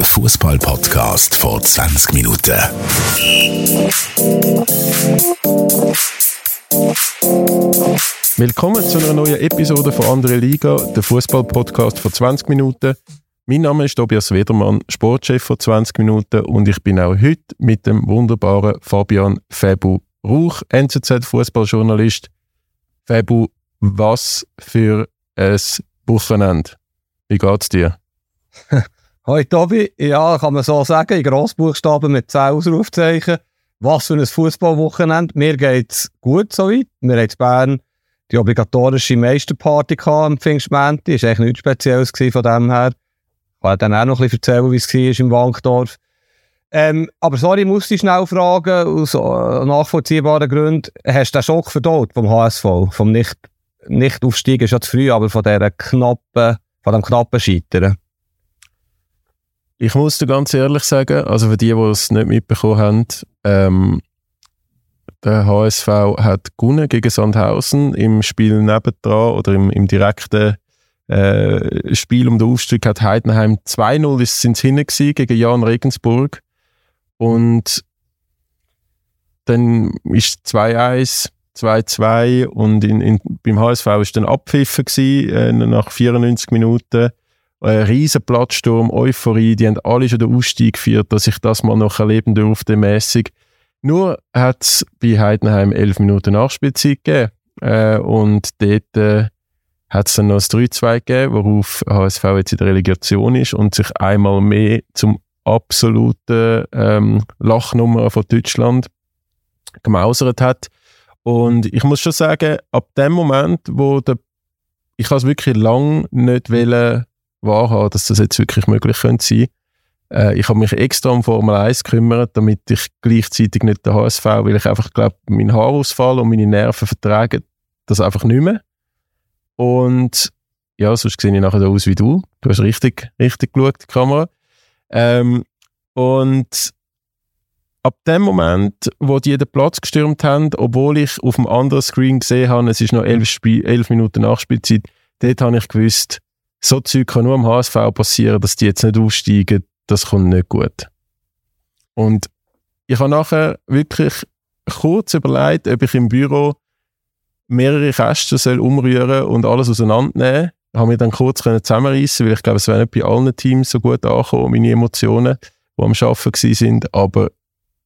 der Fußball-Podcast vor 20 Minuten. Willkommen zu einer neuen Episode von Andere Liga, der Fußball-Podcast vor 20 Minuten. Mein Name ist Tobias Wedermann, Sportchef von 20 Minuten und ich bin auch heute mit dem wunderbaren Fabian Febu Rauch, NZZ-Fußballjournalist. Febu, was für ein Wochenende. Wie geht's dir? Hoi Tobi, ja, kann man so sagen, in Grossbuchstaben mit 10 Ausrufzeichen. Was für ein Fußballwochenende. Mir geht's gut soweit. Wir haben in Bern die obligatorische Meisterparty am Pfingstmänti. Ist eigentlich nichts Spezielles von dem her. Ich kann dann auch noch ein bisschen erzählen, wie es war im Wankdorf. Ähm, aber sorry, ich muss dich schnell fragen, aus äh, nachvollziehbaren Gründen. Hast du den Schock verdaut vom HSV? Vom nicht, nicht ist ja zu früh, aber von dieser knappen, von dem knappen Scheitern? Ich muss dir ganz ehrlich sagen, also für die, die es nicht mitbekommen haben, ähm, der HSV hat gewonnen gegen Sandhausen im Spiel nebendran oder im, im direkten äh, Spiel um den Aufstieg hat Heidenheim 2-0 sind sie gegen Jan Regensburg und dann ist 2-1, 2-2 und in, in, beim HSV war dann abpfiffen gewesen, äh, nach 94 Minuten. Ein riesen Plattsturm, Euphorie, die haben alle schon den Ausstieg geführt, dass ich das mal noch erleben durfte, mäßig. Nur hat es bei Heidenheim 11 Minuten Nachspielzeit gegeben äh, und dort äh, hat es dann noch ein 3-2 gegeben, worauf HSV jetzt in der Relegation ist und sich einmal mehr zum absoluten ähm, Lachnummer von Deutschland gemausert hat. Und ich muss schon sagen, ab dem Moment, wo der, ich es wirklich lang nicht wollen wahrhaben, dass das jetzt wirklich möglich könnte sein. Äh, ich habe mich extra um Formel 1 gekümmert, damit ich gleichzeitig nicht der HSV, weil ich einfach glaube, mein Haarausfall und meine Nerven vertragen das einfach nicht mehr. Und ja, sonst sehe ich nachher aus wie du. Du hast richtig, richtig geschaut, die Kamera. Ähm, und ab dem Moment, wo die den Platz gestürmt haben, obwohl ich auf dem anderen Screen gesehen habe, es ist noch elf, Spiel, elf Minuten Nachspielzeit, dort habe ich gewusst, so Zeug kann nur am HSV passieren, dass die jetzt nicht aussteigen, das kommt nicht gut. Und ich habe nachher wirklich kurz überlegt, ob ich im Büro mehrere Kästen soll umrühren und alles auseinandernehmen. Ich habe mich dann kurz zusammenreißen, weil ich glaube, es wäre nicht bei allen Teams so gut angekommen, meine Emotionen, die am Arbeiten sind, aber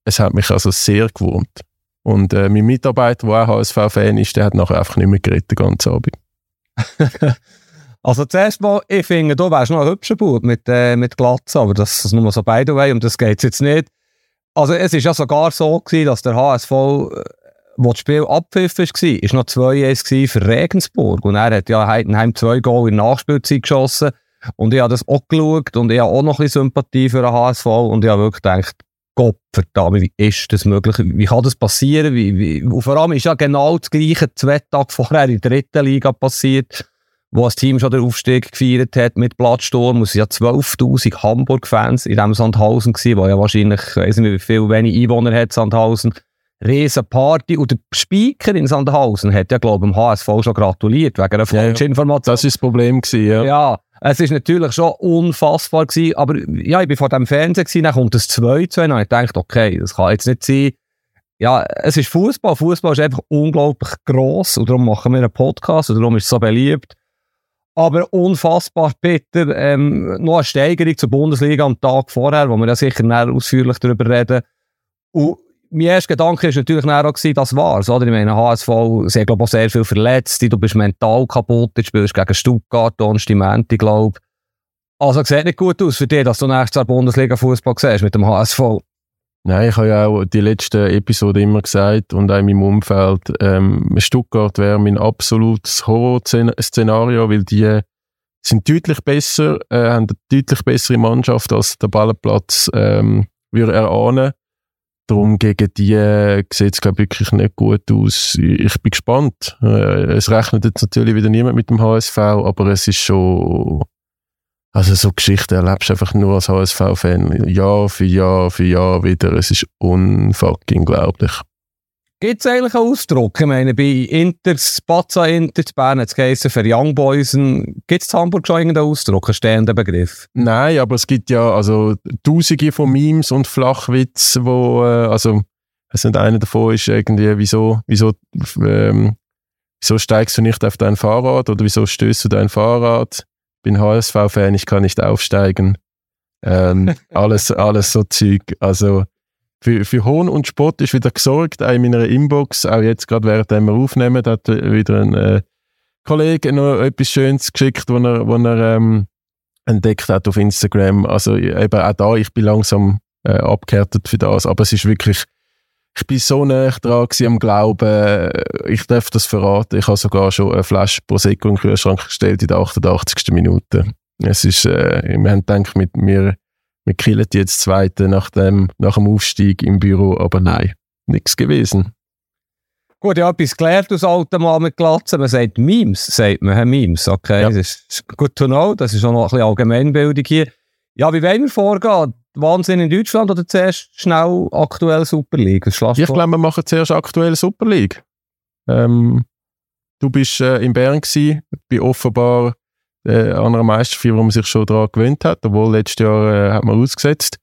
es hat mich also sehr gewurmt. Und äh, mein Mitarbeiter, der auch HSV-Fan ist, der hat nachher einfach nicht mehr geredet, den ganzen Abend. also zuerst mal, ich finde, du wärst noch ein hübscher Bub mit, äh, mit Glatze, aber das ist nur so by the way, um das geht jetzt nicht. Also es ist ja sogar so gewesen, dass der HSV wo das Spiel abpfiffen war, war noch 2-1 für Regensburg. Und er hat ja Heidenheim zwei Goal in Nachspielzeit geschossen. Und ich habe das auch geschaut und ich habe auch noch ein bisschen Sympathie für den HSV. Und ich habe wirklich gedacht, Gott verdammt, wie ist das möglich? Wie kann das passieren? Wie, wie, und vor allem ist ja genau das Gleiche zwei Tage vorher in der dritten Liga passiert, wo das Team schon den Aufstieg gefeiert hat mit Plattsturm. Es waren ja 12.000 Hamburg-Fans in diesem Sandhausen gewesen, wo ja wahrscheinlich, ich weiß nicht, wie viel wenig Einwohner hat Sandhausen riesen Party. Und der Speaker in Sandhausen hat ja, glaube ich, dem HSV schon gratuliert, wegen einer falschen Information. Das war das Problem, gewesen, ja. Ja, es war natürlich schon unfassbar gewesen, aber ja, ich war vor dem Fernsehen gewesen, dann kommt das 2 zu und ich dachte, okay, das kann jetzt nicht sein. Ja, es ist Fußball. Fußball ist einfach unglaublich gross und darum machen wir einen Podcast und darum ist es so beliebt. Aber unfassbar bitter. Ähm, noch eine Steigerung zur Bundesliga am Tag vorher, wo wir ja sicher ausführlich darüber reden. Und mein erster Gedanke war natürlich auch, gewesen, das war's. Oder? Ich meine, HSV, sie haben, glaube ich, sehr viel verletzt. Du bist mental kaputt. Du spielst gegen Stuttgart, Donnerstag, glaube Also, sieht nicht gut aus für dich, dass du nächstes Jahr Bundesliga-Fußball siehst mit dem HSV. Nein, ich habe ja auch die letzte Episode immer gesagt und auch in meinem Umfeld, ähm, Stuttgart wäre mein absolutes Horror-Szenario, weil die sind deutlich besser, äh, haben eine deutlich bessere Mannschaft als der Ballenplatz ähm, würde erahnen. Darum gegen die äh, sieht es glaube wirklich nicht gut aus. Ich bin gespannt. Äh, es rechnet jetzt natürlich wieder niemand mit dem HSV, aber es ist schon also so Geschichten erlebst du einfach nur als HSV-Fan Jahr für Jahr für Jahr wieder. Es ist unfucking glaublich. Gibt es eigentlich einen Ausdruck? Ich meine, bei Inter, Spazza Inter, Bern hat es für Young Boys. Gibt es in Hamburg schon irgendeinen Ausdruck, einen stehenden Begriff? Nein, aber es gibt ja also tausende von Memes und Flachwitz, wo, äh, also, es nicht einer davon ist irgendwie, wieso, wieso, ähm, wieso steigst du nicht auf dein Fahrrad oder wieso stößt du dein Fahrrad? Ich bin HSV-Fan, ich kann nicht aufsteigen. Ähm, alles, alles so Zeug. Also, für, für Hohn und Spott ist wieder gesorgt, auch in meiner Inbox. Auch jetzt gerade, während wir aufnehmen, hat wieder ein äh, Kollege noch etwas Schönes geschickt, wo er, wo er ähm, entdeckt hat auf Instagram. Also eben auch da, ich bin langsam äh, abgehärtet für das, aber es ist wirklich, ich bin so nah dran am Glauben, ich darf das verraten. Ich habe sogar schon eine Flasche Prosecco in den Kühlschrank gestellt in der 88. Minute. Es ist, äh, wir haben gedacht, mit mir wir killen jetzt Zweite nach dem, nach dem Aufstieg im Büro, aber nein, nichts gewesen. Gut, ja, etwas gelernt aus alten Mann mit Glatzen. Man sagt Memes, sagt man, Memes, okay, ja. das ist gut to know, das ist auch noch ein bisschen Allgemeinbildung hier. Ja, wie wollen wir vorgehen? Wahnsinn in Deutschland oder zuerst schnell aktuell Super League? Ich glaube, wir machen zuerst aktuell Super League. Ähm, du bist äh, in Bern gewesen, bei offenbar äh, an einer Meisterschaft, wo man sich schon daran gewöhnt hat, obwohl letztes Jahr äh, hat man ausgesetzt.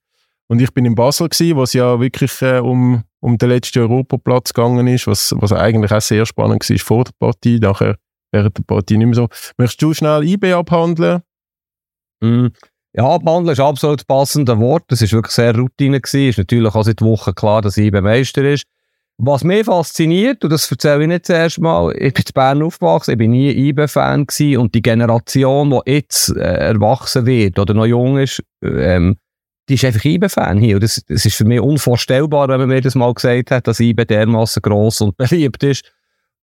Und ich bin in Basel gewesen, wo es ja wirklich äh, um, um den letzten Europaplatz gegangen ist, was, was eigentlich auch sehr spannend war vor der Partie, nachher während der Partie nicht mehr so. Möchtest du schnell IB abhandeln? Mm. Ja, abhandeln ist absolut passende Wort. Das ist wirklich sehr Routine gewesen. Ist natürlich auch seit Wochen klar, dass IB Meister ist. Was mich fasziniert, und das erzähle ich nicht zuerst mal, ich bin in Bern aufgewachsen, ich bin nie IBE-Fan gewesen und die Generation, die jetzt äh, erwachsen wird oder noch jung ist, ähm, die ist einfach IBE-Fan hier. Und das, das ist für mich unvorstellbar, wenn man mir das mal gesagt hat, dass IBE dermaßen gross und beliebt ist.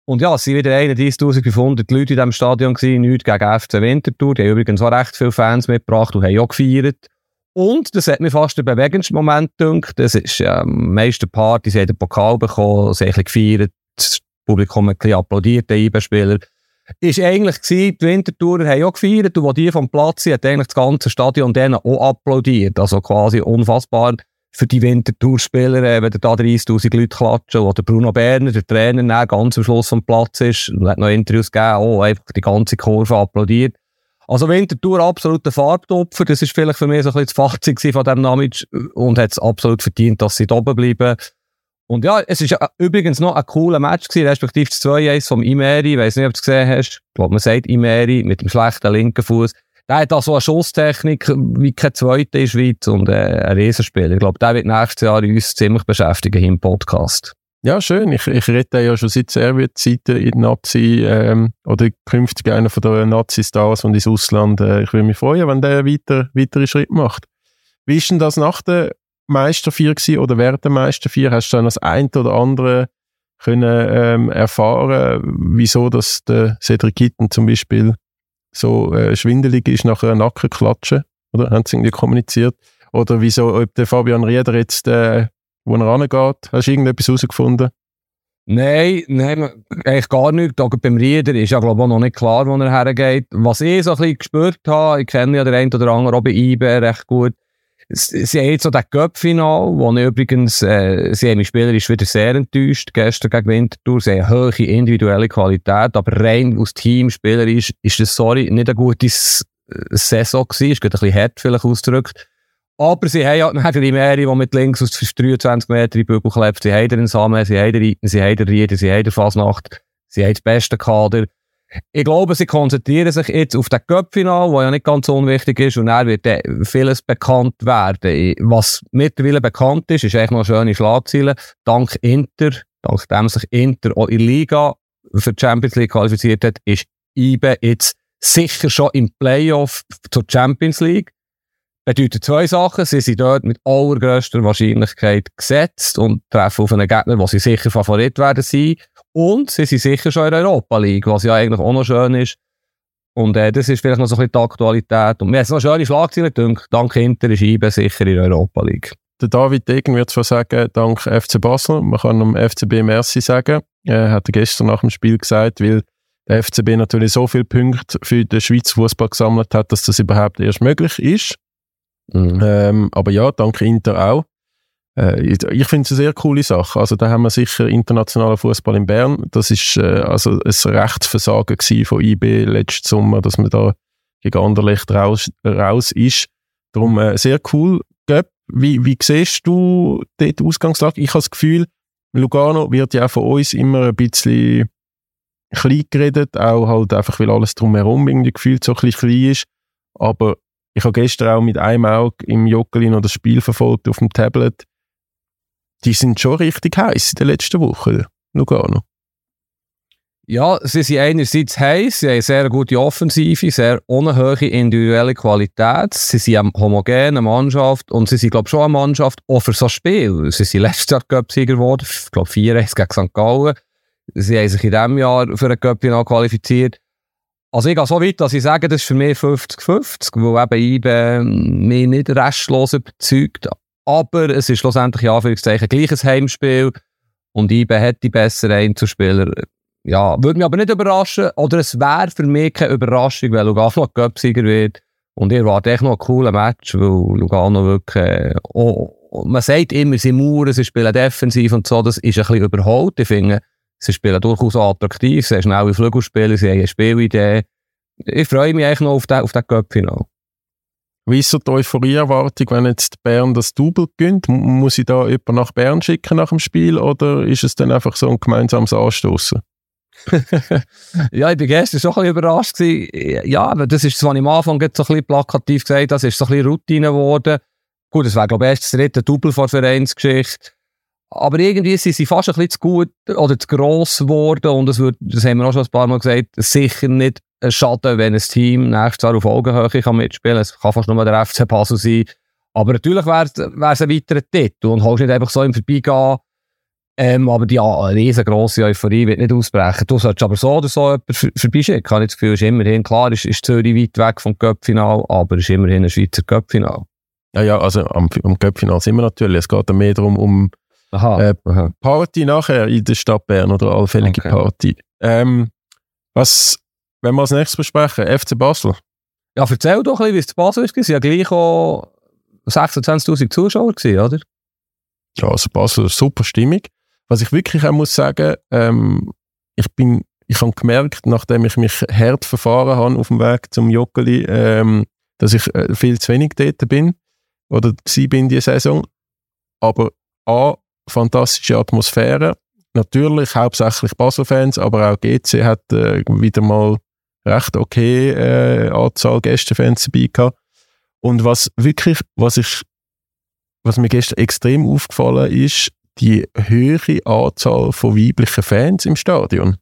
Und ja, es waren wieder 31.500 Leute in diesem Stadion gewesen, nichts gegen FC Winterthur. Die haben übrigens auch recht viele Fans mitgebracht und haben auch gefeiert. Und das hat mir fast der bewegendste Moment gedacht. Das ist am meisten Partys, haben den Pokal bekommen, sie haben gefeiert, das Publikum hat ein bisschen applaudiert, der IB-Spieler. Ist eigentlich gewesen, die Wintertourer haben auch gefeiert und wo die vom Platz sind, hat eigentlich das ganze Stadion denen auch applaudiert. Also quasi unfassbar für die Wintertourspieler, äh, wenn da 30'000 Leute klatschen, oder Bruno Berner, der Trainer, ganz am Schluss vom Platz ist und hat noch Interviews gegeben, oh, einfach die ganze Kurve applaudiert. Also Winterthur absoluter Farbtopfer, das ist vielleicht für mich so ein bisschen das Fazit von diesem Namic und hat es absolut verdient, dass sie da oben bleiben. Und ja, es ist übrigens noch ein cooler Match gewesen, respektive das 2-1 vom Imeri, ich weiß nicht, ob du es gesehen hast. Ich glaube, man sagt Imeri mit dem schlechten linken Fuß. Der hat da so eine Schusstechnik wie kein Zweiter in der Schweiz und äh, ein Riesenspieler. Ich glaube, der wird nächstes Jahr uns ziemlich beschäftigen im Podcast. Ja, schön. Ich, ich rede ja schon seit Serviet-Zeiten in Nazi ähm, oder künftig einer von den Nazi-Stars und ins Ausland. Äh, ich würde mich freuen, wenn der weiter, weitere Schritt macht. Wie ist denn das nach der Meister 4 gewesen, oder während der Meister 4? Hast du dann das ein oder andere können ähm, erfahren, wieso dass der Cedric Kitten zum Beispiel so äh, schwindelig ist nach einer Nackenklatsche? Oder haben sie irgendwie kommuniziert? Oder wieso, ob der Fabian Rieder jetzt äh, wo er rangeht? Hast du irgendetwas herausgefunden? Nein, nein, eigentlich gar nicht. Auch beim Rieder ist ja, glaube ich, noch nicht klar, wo er hergeht. Was ich so ein bisschen gespürt habe, ich kenne ja den einen oder anderen auch bei IB recht gut, sie haben jetzt so das Cup-Final, wo ich übrigens, äh, sie haben mich spielerisch wieder sehr enttäuscht, gestern gegen Winterthur, sie haben hohe individuelle Qualität, aber rein aus Team spielerisch ist das, sorry, nicht eine gute Saison gewesen, ist gerade ein bisschen hart vielleicht ausgedrückt. Aber sie haben ja nachher die Meri, die mit links aus 23 Meter in den Bügel klebt. Sie haben den Samen, sie haben den Reiten, sie haben den Rieden, sie haben den Fasnacht. Sie haben das beste Kader. Ich glaube, sie konzentrieren sich jetzt auf das Cup-Final, das ja nicht ganz unwichtig ist, und dann wird vieles bekannt werden. Was mittlerweile bekannt ist, ist eigentlich noch eine schöne Schlagzeile. Dank Inter, dank dem sich Inter auch in Liga für die Champions League qualifiziert hat, ist IBE jetzt sicher schon im Playoff zur Champions League bedeutet zwei Sachen. Sie sind dort mit allergrößter Wahrscheinlichkeit gesetzt und treffen auf einen Gegner, wo sie sicher Favorit werden sein. Und sie sind sicher schon in der Europa League, was ja eigentlich auch noch schön ist. Und äh, das ist vielleicht noch so ein bisschen die Aktualität. Und mir hat noch schöne Schlagzeilen gedacht. Dank Inter ist IBE sicher in der Europa League. Der David Degen wird zwar sagen, dank FC Basel. Man kann dem FCB Merci sagen. Er hat gestern nach dem Spiel gesagt, weil der FCB natürlich so viele Punkte für den Schweizer Fußball gesammelt hat, dass das überhaupt erst möglich ist. Mhm. Ähm, aber ja, danke Inter auch. Äh, ich finde es eine sehr coole Sache. Also da haben wir sicher internationalen Fußball in Bern. Das ist äh, also ein Rechtsversagen von IB letzten Sommer, dass man da gegen Anderlecht raus, raus ist. Darum äh, sehr cool. Göpp, wie, wie siehst du die Ausgangslage? Ich habe das Gefühl, Lugano wird ja auch von uns immer ein bisschen klein geredet, auch halt einfach, weil alles drumherum irgendwie gefühlt so ein bisschen klein ist. Aber ich habe gestern auch mit einem Auge im Joggeli noch das Spiel verfolgt auf dem Tablet. Die sind schon richtig heiß in den letzten Wochen, Lugano. Ja, sie sind einerseits heiß, sie haben sehr gute Offensive, sehr unhohe individuelle Qualität, sie sind eine homogene Mannschaft und sie sind, glaube ich, schon eine Mannschaft auch für so ein Spiel. Sie sind letztes Jahr Cup-Sieger geworden, ich glaube 4 gegen St. Gallen. Sie haben sich in diesem Jahr für ein Cup-Final qualifiziert. Also ich gehe so weit, dass ich sage, das ist für mich 50-50, weil eben IBE mich nicht restlos überzeugt. Aber es ist schlussendlich in Anführungszeichen gleiches Heimspiel und IBE hat die besseren Einzelspieler. Ja, würde mich aber nicht überraschen, oder es wäre für mich keine Überraschung, weil Lugano Cup-Sieger wird. Und ihr wart echt noch ein cooler Match, weil Lugano wirklich, äh, oh, man sagt immer, sie mauern, sie spielen defensiv und so, das ist ein bisschen überholt. Ich finde, Sie spielen durchaus attraktiv, sie haben schnelle Flügelspieler, sie haben eine Spielidee. Ich freue mich eigentlich noch auf den, auf den Cup-Final. Wie ist so die Euphorie-Erwartung, wenn jetzt Bern das Double gönnt? Muss ich da jemanden nach Bern schicken nach dem Spiel oder ist es dann einfach so ein gemeinsames Anstoßen? ja, ich war gestern schon ein bisschen überrascht. Gewesen. Ja, aber das ist, was ich am Anfang so ein bisschen plakativ gesagt das ist so ein bisschen Routine geworden. Gut, das wäre, glaube ich, erst das dritte Double vor Vereinsgeschichte. Aber irgendwie sind sie fast ein bisschen zu gut oder zu gross geworden und es wird, das haben wir auch schon ein paar Mal gesagt, sicher nicht ein Schaden, wenn ein Team nächstes Jahr auf Augenhöhe kann mitspielen kann. Es kann fast nur der FC Basel sein. Aber natürlich wäre es ein weiterer Titel und holst nicht einfach so im Vorbeigehen. Ähm, aber die ja, riesengroße Euphorie wird nicht ausbrechen. Du solltest aber so oder so jemanden vorbeischicken. Ich habe das Gefühl, ist immerhin, klar, ist, ist Zürich weit weg vom Cup-Final, aber ist immerhin ein Schweizer Cup-Final. Ja, ja, also am, am Cup-Final sind wir natürlich. Es geht mehr darum, um Aha, äh, aha. Party nachher in der Stadt Bern oder allfällige Okay. Party. Ähm, was, wenn wir als nächstes besprechen, FC Basel. Ja, erzähl doch ein bisschen, wie es zu Basel war. Es ja gleich auch 26'000 Zuschauer, gewesen, oder? Ja, also Basel, super Stimmung. Was ich wirklich auch muss sagen, ähm, ich bin, ich habe gemerkt, nachdem ich mich hart verfahren habe auf dem Weg zum Joggeli, ähm, dass ich äh, viel zu wenig dort bin oder gsi bin die Saison. Aber A, fantastische Atmosphäre. Natürlich hauptsächlich Basel-Fans, aber auch GC hat äh, wieder mal recht okay äh, Anzahl Gästefans dabei gehabt. Und was wirklich, was ich, was mir gestern extrem aufgefallen ist, die höhere Anzahl von weiblichen Fans im Stadion.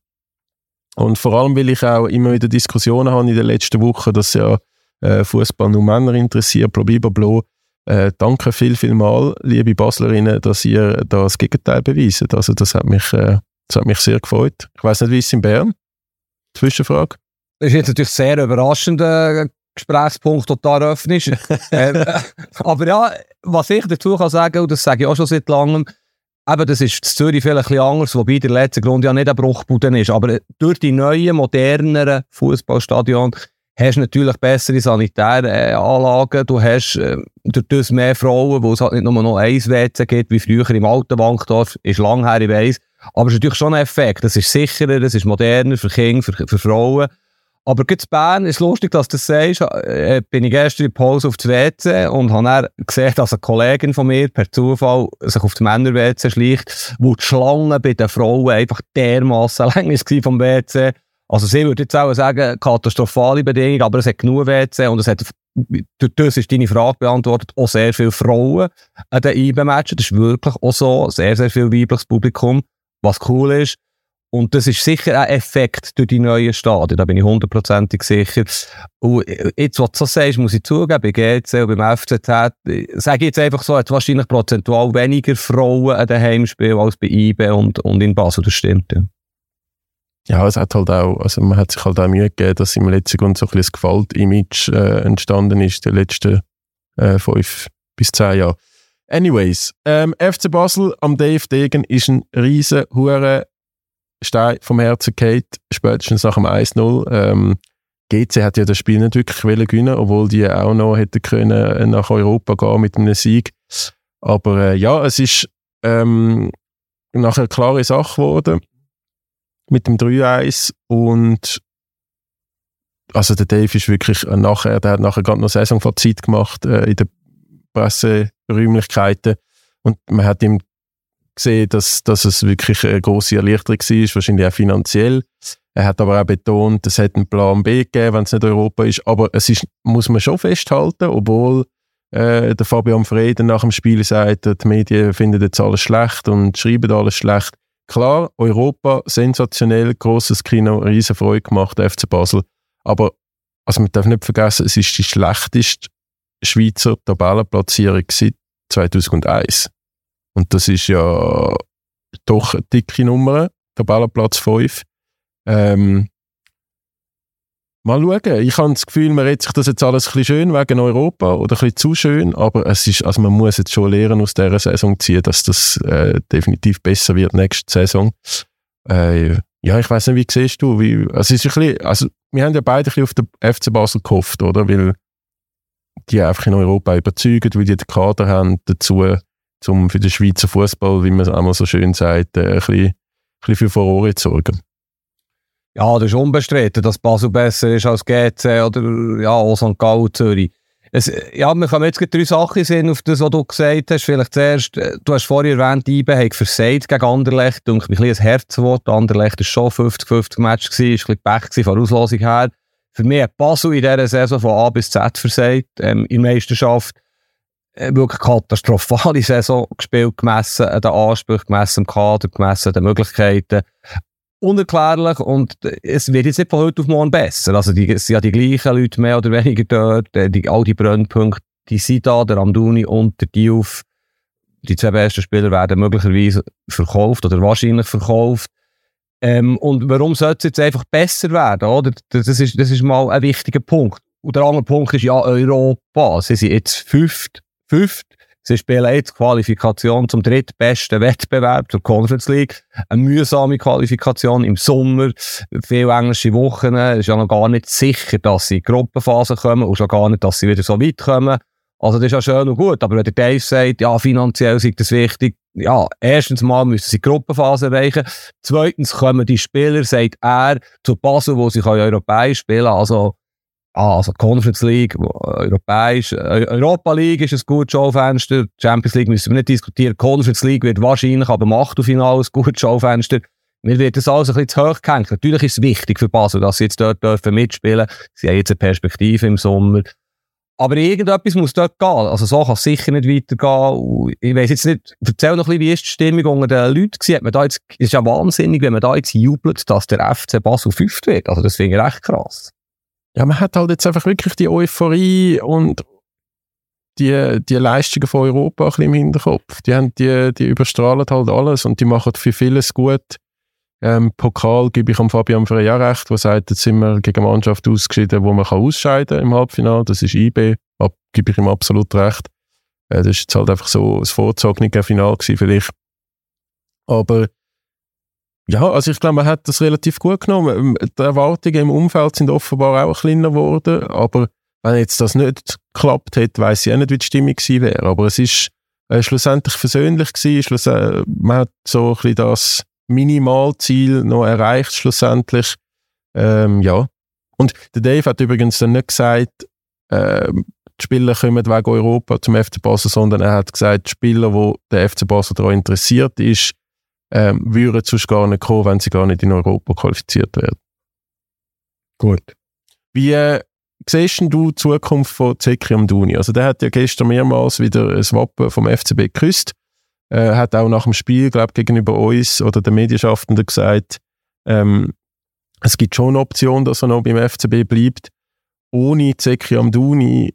Und vor allem, weil ich auch immer wieder Diskussionen habe in den letzten Wochen, dass ja äh, Fußball nur Männer interessiert, blablabla. Äh, danke viel, viel mal, liebe Baslerinnen, dass ihr da das Gegenteil beweist. Also das hat mich, äh, das hat mich sehr gefreut. Ich weiß nicht, wie es in Bern? Zwischenfrage. Das ist jetzt natürlich sehr überraschender Gesprächspunkt, den du da eröffnest. ähm, äh, aber ja, was ich dazu kann sagen, und das sage ich auch schon seit langem, eben, das ist in Zürich vielleicht ein anders, wobei der letzte Grund ja nicht ein Bruchbude ist. Aber durch die neuen, moderneren Fußballstadion hast du natürlich bessere sanitäre äh, Anlagen. Du hast äh, durch das mehr Frauen, wo es halt nicht nur noch ein WC gibt, wie früher im alten Bankdorf. Ist lang her, ich weiss. Aber es ist natürlich schon ein Effekt. Das ist sicherer, das ist moderner für Kinder, für, für Frauen. Aber in Bern ist lustig, dass du das sagst. Äh, bin ich gestern in Pause auf das WC und habe dann gesehen, dass eine Kollegin von mir per Zufall sich auf das Männer-WC schleicht, wo die Schlange bei den Frauen einfach dermassen lang war vom WC. Also sie würde jetzt auch sagen, katastrophale Bedingungen, aber es hat genug WC und es hat, durch das ist deine Frage beantwortet, auch sehr viele Frauen an den IB-Matchen. Das ist wirklich auch so, sehr, sehr viel weibliches Publikum, was cool ist. Und das ist sicher ein Effekt durch die neuen Stadien, da bin ich hundertprozentig sicher. Und jetzt, was du so sagst, muss ich zugeben, bei GC und beim FCZ, sage ich jetzt einfach so, hat wahrscheinlich prozentual weniger Frauen an den Heimspielen als bei IB und, und in Basel, das stimmt. Ja. Ja, es hat halt auch, also man hat sich halt auch Mühe gegeben, dass im letzten Grund so ein bisschen das Gewalt-Image äh, entstanden ist, die letzten äh, fünf bis zehn Jahre. Anyways, ähm, FC Basel am Degen ist ein riesen hure Stein vom Herzen Kate, spätestens nach dem 1-0. Ähm, GC hat ja das Spiel nicht wirklich wollen gewinnen, obwohl die auch noch hätten können nach Europa gehen mit einem Sieg. Aber äh, ja, es ist ähm, nachher eine klare Sache geworden mit dem 3-1 und also der Dave ist wirklich äh, nachher, der hat nachher gerade noch Saisonfazit gemacht äh, in den Presseräumlichkeiten und man hat ihm gesehen, dass, dass es wirklich eine große Erleichterung war, wahrscheinlich auch finanziell. Er hat aber auch betont, es hätte einen Plan B gegeben, wenn es nicht Europa ist. Aber es ist, muss man schon festhalten, obwohl äh, der Fabian Freden nach dem Spiel sagt, die Medien finden jetzt alles schlecht und schreiben alles schlecht. Klar, Europa, sensationell, großes Kino, riesen Freude gemacht, FC Basel. Aber also man darf nicht vergessen, es ist die schlechteste Schweizer Tabellenplatzierung seit 2001. Und das ist ja doch eine dicke Nummer, Tabellenplatz 5. Ähm, mal schauen. Ich habe das Gefühl, man redet sich das jetzt alles ein bisschen schön wegen Europa oder ein bisschen zu schön, aber es ist, also man muss jetzt schon lernen aus dieser Saison ziehen, dass das äh, definitiv besser wird nächste Saison. Äh, ja, ich weiß nicht, wie siehst du? Wie, also es ist ein bisschen, also wir haben ja beide ein bisschen auf den FC Basel gehofft, oder? Weil die einfach in Europa überzeugen, weil die den Kader haben dazu, um für den Schweizer Fußball, wie man es einmal so schön sagt, äh, ein, bisschen, ein bisschen für Furore zu sorgen. Ja, das ist unbestritten, dass Basel besser ist als GC oder ja, auch St. Gallen, Zürich. Es, ja, wir kommen jetzt drei Sachen sehen auf das, was du gesagt hast. Vielleicht zuerst, äh, du hast vorhin erwähnt, IBE hat versagt gegen Anderlecht. Denke mich ein, ein Herzwort. Anderlecht war schon 50-50 Match, gewesen, ein bisschen Pech von der Auslosung her. Für mich hat Basel in dieser Saison von A bis Z versagt, ähm, in der Meisterschaft. Äh, wirklich katastrophale Saison gespielt, gemessen an den Ansprüchen, gemessen am Kader, gemessen an den Möglichkeiten unerklärlich und es wird jetzt nicht von heute auf morgen besser. Also die, es sind ja die gleichen Leute mehr oder weniger dort, äh, die, all die Brennpunkte, die sind da, der Amduni und der Diouf. Die zwei besten Spieler werden möglicherweise verkauft oder wahrscheinlich verkauft. Ähm, und warum sollte es jetzt einfach besser werden? Oder? Das, ist, das ist mal ein wichtiger Punkt. Und der andere Punkt ist ja Europa. Sie sind jetzt fünft, fünft Sie spielen jetzt Qualifikation zum drittbesten Wettbewerb zur Conference League. Eine mühsame Qualifikation im Sommer, viele englische Wochen. Es ist ja noch gar nicht sicher, dass sie in die Gruppenphase kommen und schon gar nicht, dass sie wieder so weit kommen. Also das ist ja schön und gut, aber wenn der Dave sagt, ja, finanziell ist das wichtig, ja, erstens mal müssen sie die Gruppenphase erreichen, zweitens kommen die Spieler, sagt er, zu Basel, wo sie europäisch spielen Also Ah, also Conference League, europäisch, Europa League ist ein gutes Schaufenster, Champions League müssen wir nicht diskutieren, Conference League wird wahrscheinlich aber im Achtelfinale ein gutes Schaufenster. Mir wird das alles ein bisschen zu hoch gehängt. Natürlich ist es wichtig für Basel, dass sie jetzt dort dürfen mitspielen. Sie haben jetzt eine Perspektive im Sommer. Aber irgendetwas muss dort gehen. Also so kann es sicher nicht weitergehen. ich weiß jetzt nicht, erzähl noch ein bisschen, wie ist die Stimmung unter den Leuten gewesen? Hat man da jetzt, es ist ja wahnsinnig, wenn man da jetzt jubelt, dass der FC Basel fünft wird. Also das finde ich recht krass ja, man hat halt jetzt einfach wirklich die Euphorie und die, die Leistungen von Europa ein bisschen im Hinterkopf. Die, haben die, die überstrahlen halt alles und die machen für vieles gut. Ähm, Pokal gebe ich am Fabian Freya recht, der sagt, jetzt sind wir gegen eine Mannschaft ausgeschieden, wo man kann ausscheiden im Halbfinale. Das ist IB, ab, gebe ich ihm absolut recht. Äh, das ist jetzt halt einfach so das vorzogene Final gewesen vielleicht. Aber ja, also ich glaube, man hat das relativ gut genommen. Ähm, die Erwartungen im Umfeld sind offenbar auch kleiner geworden, aber wenn jetzt das nicht geklappt hätte, weiß ich auch nicht, wie die Stimmung gewesen wäre. Aber es ist äh, schlussendlich versöhnlich gewesen. Äh, man hat so ein bisschen das Minimalziel noch erreicht, schlussendlich. Ähm, ja. Und der Dave hat übrigens dann nicht gesagt, äh, die Spieler kommen wegen Europa zum FC Basel, sondern er hat gesagt, die Spieler, wo der FC Basel daran interessiert ist, ähm, würden sonst gar nicht kommen, wenn sie gar nicht in Europa qualifiziert werden. Gut. Wie äh, siehst du die Zukunft von Zeki Amdouni? Also der hat ja gestern mehrmals wieder ein Wappen vom FCB geküsst. Er äh, hat auch nach dem Spiel, glaube gegenüber uns oder den Medienschaffenden gesagt, ähm, es gibt schon eine Option, dass er noch beim FCB bleibt. Ohne Zeki Amdouni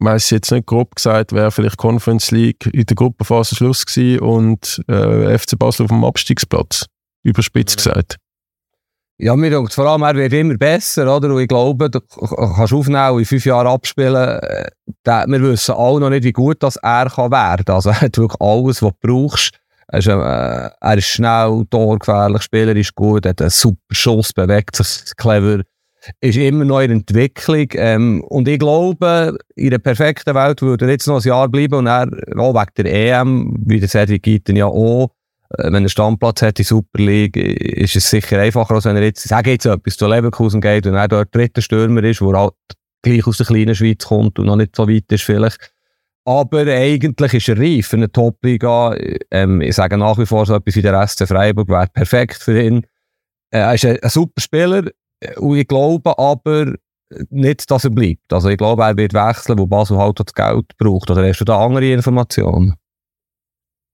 weiß jetzt nicht grob gesagt, wäre vielleicht Conference League in der Gruppenphase Schluss gewesen und äh, FC Basel auf dem Abstiegsplatz. Überspitzt mhm. gesagt. Ja, mir denkt vor allem, er wird immer besser, oder? Und ich glaube, du kannst aufnehmen und in fünf Jahren abspielen. Äh, wir wissen alle noch nicht, wie gut das er kann werden kann. Also er hat wirklich alles, was du brauchst. Er ist, äh, er ist schnell, torgefährlich, Spieler ist gut, hat einen super Schuss, bewegt sich clever ist immer noch in Entwicklung. Ähm, und ich glaube, in einer perfekten Welt würde er jetzt noch ein Jahr bleiben und er, auch wegen der EM, wie der Cedric Gitten ja auch, äh, wenn er Standplatz hat in Super League, ist es sicher einfacher, als wenn er jetzt, sage jetzt etwas, zu Leverkusen geht und er dort dritter Stürmer ist, wo er halt gleich aus der kleinen Schweiz kommt und noch nicht so weit ist vielleicht. Aber eigentlich ist er reif für eine Top-Liga. Ähm, ich sage nach wie vor so etwas wie der SC Freiburg wäre perfekt für ihn. Äh, er ist ein, ein super Spieler und ich glaube aber nicht, dass er bleibt. Also ich glaube, er wird wechseln, wo Basel halt das Geld braucht. Oder hast du da andere Informationen?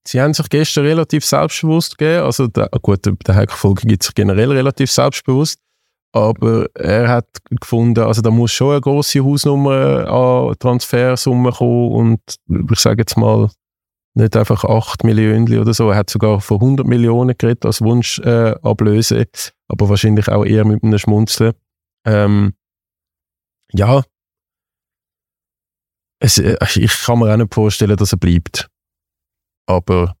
Sie haben sich gestern relativ selbstbewusst gegeben. Also, der, gut, der Heiko Folge gibt sich generell relativ selbstbewusst. Aber er hat gefunden, also da muss schon eine grosse Hausnummer an Transfersummen kommen und ich sage jetzt mal nicht einfach 8 Millionen oder so. Er hat sogar von 100 Millionen geredet als Wunschablöse, äh, aber wahrscheinlich auch eher mit einem Schmunzeln. Ähm, ja, es, äh, ich kann mir auch nicht vorstellen, dass er bleibt. Aber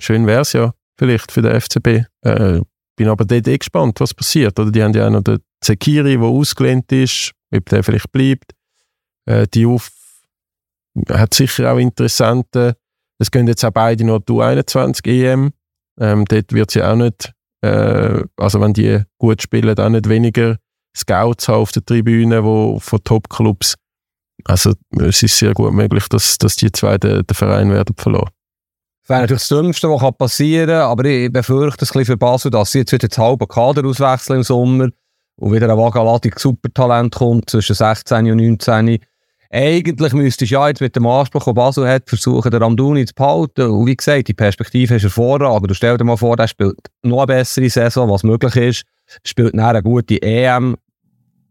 schön wäre es ja vielleicht für den FCB. Äh, bin aber dort eh gespannt, was passiert. Oder die haben ja auch noch den Zekiri, der ausgelehnt ist, ob der vielleicht bleibt. Äh, die Auf hat sicher auch interessante. Es gehen jetzt auch beide noch die 21 EM. Ähm, dort wird sie auch nicht, äh, also wenn die gut spielen, auch nicht weniger Scouts haben auf der Tribüne wo, von Top-Clubs. Also es ist sehr gut möglich, dass, dass die zwei den, den Verein werden verloren. Das wäre natürlich das Dümmste, was passieren kann, aber ich befürchte es für Basel, dass sie jetzt wieder das halbe Kader auswechseln im Sommer und wieder ein Wagaladig Supertalent kommt zwischen 16 und 19. Eigentlich müsstest du ja jetzt mit dem Anspruch, den Basel hat, versuchen, den Ramduni zu behalten. Und wie gesagt, die Perspektive ist hervorragend. Du stell dir mal vor, der spielt noch eine bessere Saison, was möglich ist, spielt nachher eine gute EM,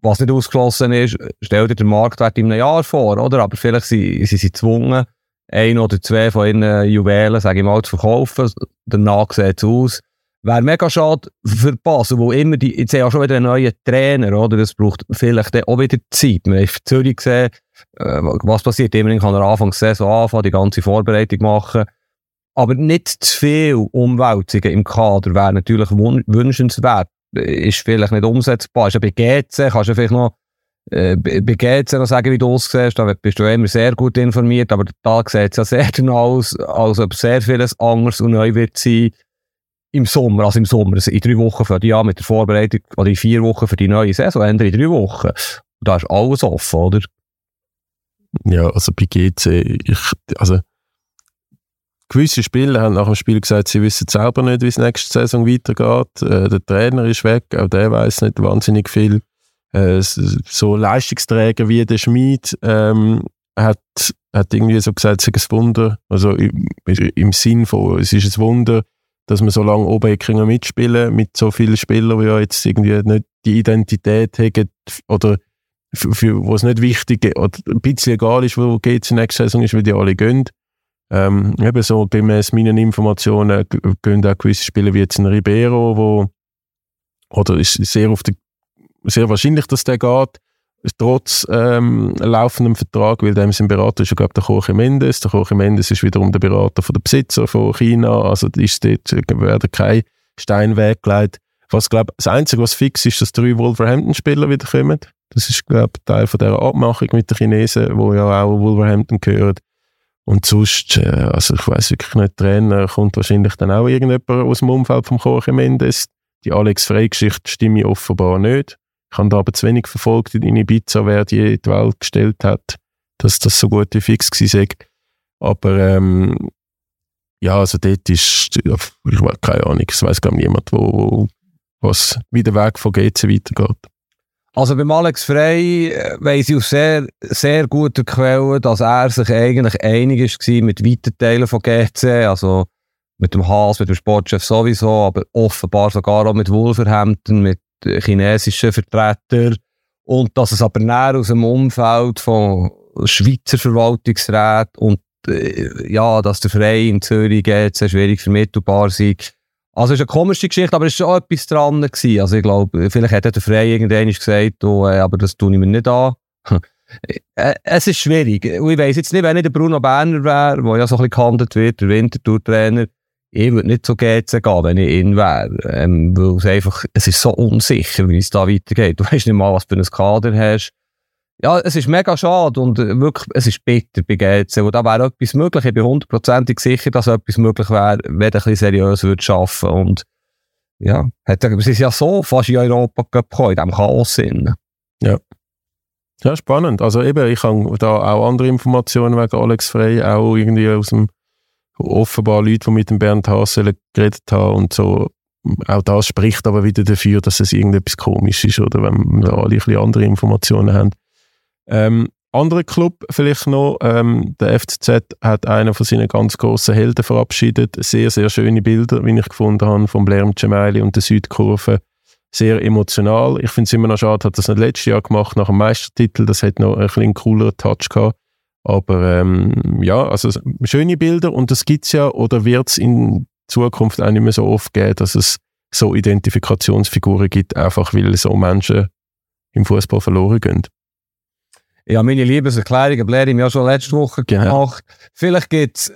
was nicht ausgeschlossen ist. Stell dir den Marktwert in einem Jahr vor, oder? Aber vielleicht sind sie gezwungen, ein oder zwei von ihren Juwelen, sage ich mal, zu verkaufen. Danach sieht es aus. Wäre mega schade für Basel, wo immer die, jetzt haben ja schon wieder einen neuen Trainer, oder? Das braucht vielleicht auch wieder Zeit. Wir haben Zürich gesehen, äh, was passiert. Immerhin kann er Anfang der Saison anfangen, die ganze Vorbereitung machen. Aber nicht zu viel Umwälzungen im Kader wäre natürlich wünschenswert. Ist vielleicht nicht umsetzbar. Ist ja bei GC, kannst du vielleicht noch äh, bei GC noch sagen, wie du aussiehst, da bist du immer sehr gut informiert, aber da sieht es ja sehr danach aus, als ob sehr vieles anders und neu wird sein im Sommer, also im Sommer, also in drei Wochen für die Jahr mit der Vorbereitung, oder in vier Wochen für die neue Saison, Ende in drei Wochen. Da ist alles offen, oder? Ja, also bei GC, ich, also gewisse Spieler haben nach dem Spiel gesagt, sie wissen selber nicht, wie es nächste Saison weitergeht. Äh, der Trainer ist weg, auch der weiß nicht wahnsinnig viel. Äh, so Leistungsträger wie der Schmid ähm, hat, hat irgendwie so gesagt, es ist ein Wunder, also im, im Sinn von, es ist ein Wunder, dass man so lange oben mitspielen mit so vielen Spielern, die ja jetzt irgendwie nicht die Identität haben oder für, für wo es nicht wichtig oder ein bisschen egal ist, wo geht es nächste Saison ist, weil die alle gehen. Ähm, eben so gemäß meinen Informationen gehen auch gewisse Spieler wie jetzt ein Ribeiro, wo oder ist sehr auf der sehr wahrscheinlich, dass der geht, trotz ähm, laufendem Vertrag, weil dem sein Berater ist ja, glaube der Jorge Mendes. Der Jorge Mendes ist wiederum der Berater von der Besitzer von China, also ist dort werden kein Stein weggelegt. Was, glaube das Einzige, was fix ist, dass drei Wolverhampton-Spieler wieder kommen. Das ist, glaube ich, Teil von dieser Abmachung mit den Chinesen, wo ja auch Wolverhampton gehört. Und sonst, äh, also ich weiß wirklich nicht, Trainer kommt wahrscheinlich dann auch irgendjemand aus dem Umfeld von Jorge Mendes. Die Alex Frey-Geschichte stimme ich offenbar nicht. Ich habe da aber zu wenig verfolgt in Ibiza, wer die in die Welt gestellt hat, dass das so gut wie fix war. Aber ähm, ja, also dort ist, ich weiß keine Ahnung, es weiß gar niemand, wo, wo, was, wie der Weg von GC weitergeht. Also beim Alex Frey äh, weiss ich aus sehr, sehr guter Quelle, dass er sich eigentlich einig war mit weiten Teilen von GC, also mit dem Haas, mit dem Sportchef sowieso, aber offenbar sogar auch mit Wolverhampton, mit chinesischen Vertretern. Und dass es aber näher aus dem Umfeld von Schweizer Verwaltungsräten und äh, ja, dass der Verein in Zürich geht, schwierig vermittelbar sei. Also es ist eine komische Geschichte, aber es war schon etwas dran. Gewesen. Also ich glaube, vielleicht hat der Verein irgendwann gesagt, oh, äh, aber das tue ich mir nicht an. Äh, es ist schwierig. Und ich weiss jetzt nicht, wenn ich der Bruno Berner wäre, der ja so ein bisschen gehandelt wird, der Wintertour-Trainer, ich würde nicht zu GC gehen, wenn ich ihn wäre. Ähm, weil es einfach, es ist so unsicher, wie es da weitergeht. Du weißt nicht mal, was für ein Kader hast. Ja, es ist mega schade und äh, wirklich, es ist bitter bei GC. Und da wäre etwas möglich. Ich bin hundertprozentig sicher, dass etwas möglich wäre, wenn er ein bisschen seriös würde arbeiten und ja, hat es ist ja so fast in Europa gekommen, in diesem Chaos-Sinn. Ja. Ja, spannend. Also eben, ich habe da auch andere Informationen wegen Alex Frey, auch irgendwie aus dem offenbar Leute, die mit dem Bernd Hassel geredet haben und so. Auch das spricht aber wieder dafür, dass es irgendetwas komisch ist, oder wenn wir alle ein bisschen andere Informationen haben. Ähm, anderer Club vielleicht noch, ähm, der FCZ hat einen von seinen ganz grossen Helden verabschiedet. Sehr, sehr schöne Bilder, wie ich gefunden habe, von Blair Gemeili und der Südkurve. Sehr emotional. Ich finde es immer noch schade, hat das nicht letztes Jahr gemacht, nach dem Meistertitel. Das hat noch ein bisschen cooler Touch gehabt. Aber ähm, ja, also schöne Bilder und das gibt es ja oder wird es in Zukunft auch nicht mehr so oft geben, dass es so Identifikationsfiguren gibt, einfach weil so Menschen im Fußball verloren gehen. Ja, meine Liebeserklärung Blair ich ja schon letzte Woche genau. gemacht. Ja. Vielleicht gibt es,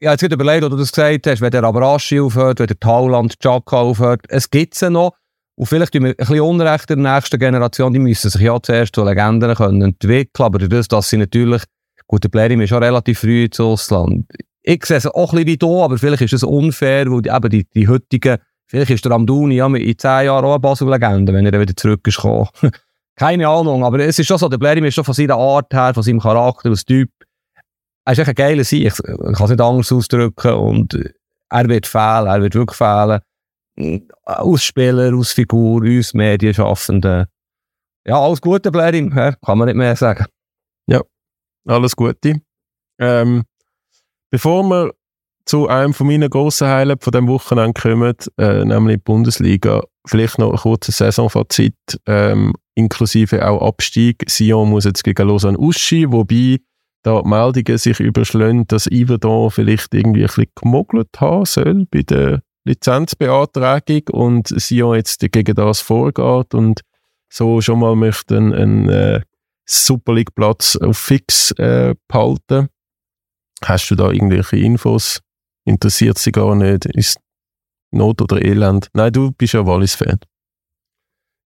ja, jetzt überlegt, oder du das gesagt hast, wenn der Abraschi aufhört, wenn der Tauland Chaka aufhört, es gibt sie noch. Und vielleicht tun wir ein bisschen Unrecht der nächsten Generation, die müssen sich ja zuerst zu Legenden können entwickeln, aber dadurch, dass sie natürlich Gut, der Blerim ist schon relativ früh ins Ausland. Ich sehe es auch ein bisschen wie du, aber vielleicht ist es unfair, weil die, eben die, die heutigen, vielleicht ist der Amduni ja in zehn Jahren auch eine Basel-Legende, wenn er wieder zurück ist gekommen. Keine Ahnung, aber es ist schon so, der Blerim ist schon von seiner Art her, von seinem Charakter, als Typ, er ist echt ein geiler Sieg, ich kann es nicht anders ausdrücken und er wird fehlen, er wird wirklich fehlen. Aus Spieler, aus Figur, uns Medienschaffenden. Ja, alles Gute, Blerim, kann man nicht mehr sagen. Ja, alles Gute. Ähm, bevor wir zu einem von meinen grossen Highlights von diesem Wochenende kommen, äh, nämlich die Bundesliga, vielleicht noch ein kurzes Saisonfazit, ähm, inklusive auch Abstieg. Sion muss jetzt gegen Lausanne ausschieben, wobei da die Meldungen sich überschlagen, dass Iverdon vielleicht irgendwie ein bisschen gemogelt haben soll bei der Lizenzbeantragung und Sion jetzt gegen das vorgeht und so schon mal möchte einen, einen äh, Super League Platz auf fix äh, behalten. Hast du da irgendwelche Infos? Interessiert sie gar nicht? Ist Not oder Elend? Nein, du bist ja Wallis-Fan.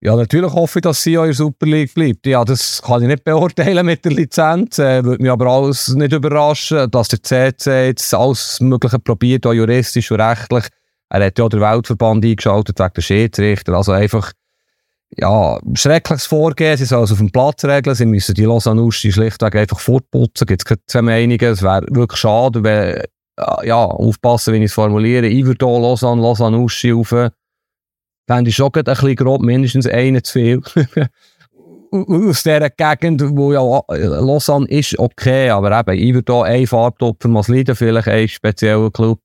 Ja, natürlich hoffe ich, dass sie auch in der Super League bleibt. Ja, das kann ich nicht beurteilen mit der Lizenz. Äh, würde mich aber alles nicht überraschen, dass der CC jetzt alles Mögliche probiert, auch juristisch und rechtlich. Er hat ja den Weltverband eingeschaltet wegen der Schiedsrichter. Also einfach ja, schreckliches Vorgehen. Sie sollen es auf dem Platz regeln. Sie müssen die Lausanne-Uschi schlichtweg einfach fortputzen. Gibt es keine Meinungen. Es wäre wirklich schade, wenn, ja, aufpassen, wie ich es formuliere. Iverdon, Lausanne, Lausanne-Uschi rauf. Fände ich schon ein bisschen grob, mindestens einen zu viel. Aus dieser Gegend, wo ja Lausanne ist, okay, aber eben Iverdon, ein Farbtopfer muss leiden, vielleicht ein spezieller Club.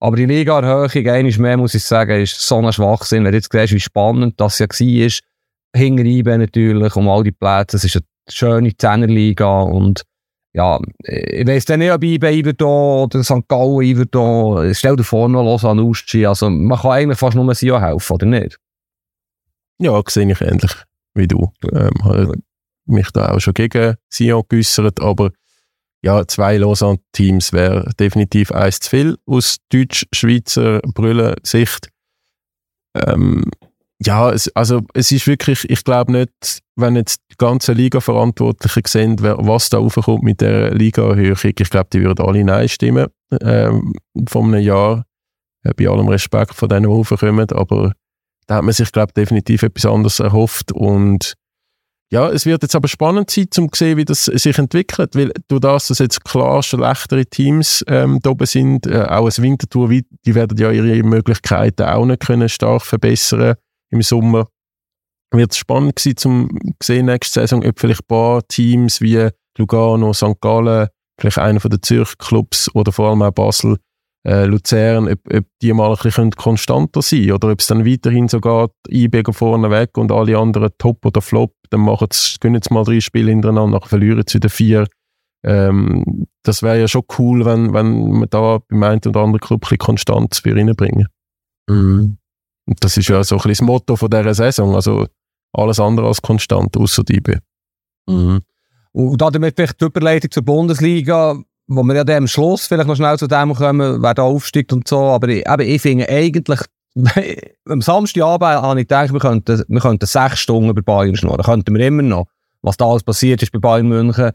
Aber die Liga-Erhöhung, eines mehr muss ich sagen, ist so ein Schwachsinn. Wenn du jetzt siehst, wie spannend das ja war, hinter natürlich, um all die Plätze. Es ist eine schöne Zehnerliga und ja, ich weiss dann nicht, ob IB Iverdon oder St. Gallen Iverdon, stell dir vor, noch los an Uschi. Also man kann eigentlich fast nur Sion helfen, oder nicht? Ja, sehe ich ähnlich wie du. Ähm, habe mich da auch schon gegen Sion geäussert, aber ja, zwei Lausanne-Teams wäre definitiv eins zu viel aus deutsch-schweizer Brüllen-Sicht. Ähm, ja, es, also es ist wirklich, ich glaube nicht, wenn jetzt die ganzen Liga-Verantwortlichen sehen, was da raufkommt mit der Liga-Erhöhung, ich glaube, die würden alle Nein stimmen ähm, von einem Jahr. Äh, bei allem Respekt von denen, die raufkommen, aber da hat man sich, glaube ich, definitiv etwas anderes erhofft und ja, es wird jetzt aber spannend sein, um zu sehen, wie das sich entwickelt, weil du das, dass jetzt klar schlechtere Teams ähm, da oben sind, äh, auch als Wintertour, die werden ja ihre Möglichkeiten auch nicht können stark verbessern im Sommer. Wird es spannend sein, um zu sehen nächste Saison, ob vielleicht ein paar Teams wie Lugano, St. Gallen, vielleicht einer von den Zürcher Clubs oder vor allem auch Basel äh, Luzern, ob, ob die mal ein bisschen konstanter sein oder ob es dann weiterhin sogar IB vorne weg und alle anderen Top oder Flop, dann machen sie, können jetzt mal drei Spiele hintereinander, nachher verlieren sie wieder vier. Ähm, das wäre ja schon cool, wenn, wenn man da beim einen oder anderen Club ein bisschen Konstanz reinbringen. Mhm. Und das ist ja so ein bisschen das Motto von dieser Saison, also alles andere als konstant, außer die. Mhm. Und damit vielleicht die Überleitung zur Bundesliga, wo wir ja dann am Schluss vielleicht noch schnell zu dem kommen, wer da aufsteigt und so, aber ich, eben, ich finde eigentlich, am Samstagabend habe ich gedacht, wir könnten, wir könnten sechs Stunden über Bayern schnurren, könnten wir immer noch, was da alles passiert ist bei Bayern München,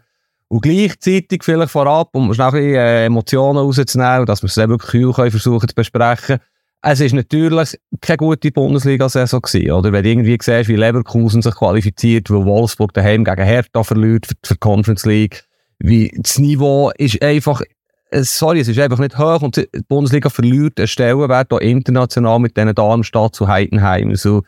und gleichzeitig vielleicht vorab, um schnell ein bisschen äh, Emotionen rauszunehmen, dass wir es dann wirklich kühl versuchen zu besprechen, es ist natürlich keine gute Bundesliga-Saison gewesen, oder? Wenn du irgendwie siehst, wie Leverkusen sich qualifiziert, weil Wolfsburg daheim gegen Hertha verliert für, für die Conference League, wie das Niveau ist einfach, äh, sorry, es ist einfach nicht hoch und die Bundesliga verliert einen Stellenwert auch international mit diesen Darmstadt zu Heidenheim. So,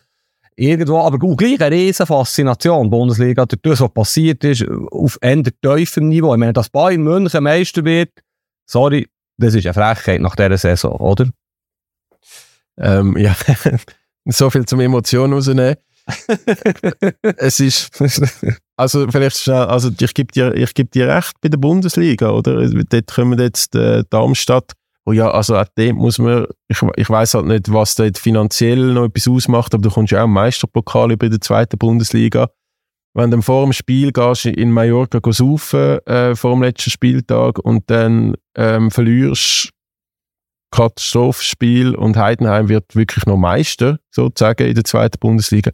irgendwo, aber auch gleich eine riesen Faszination, Bundesliga, durch das, was passiert ist, auf eher tiefem Niveau. Ich meine, dass Bayern München Meister wird, sorry, das ist eine Frechheit nach dieser Saison, oder? Ähm, ja, so viel zum Emotionen rausnehmen. es ist, also vielleicht schnell, also ich gebe dir, ich gebe dir recht bei der Bundesliga, oder? Dort kommen jetzt äh, Darmstadt, wo ja, also auch dem muss man, ich, ich weiß halt nicht, was dort finanziell noch etwas ausmacht, aber du kommst ja auch im Meisterpokal über der zweiten Bundesliga. Wenn du vor dem Spiel gehst in Mallorca saufen, äh, vor dem letzten Spieltag und dann ähm, verlierst Katastrophenspiel und Heidenheim wird wirklich noch Meister, sozusagen, in der zweiten Bundesliga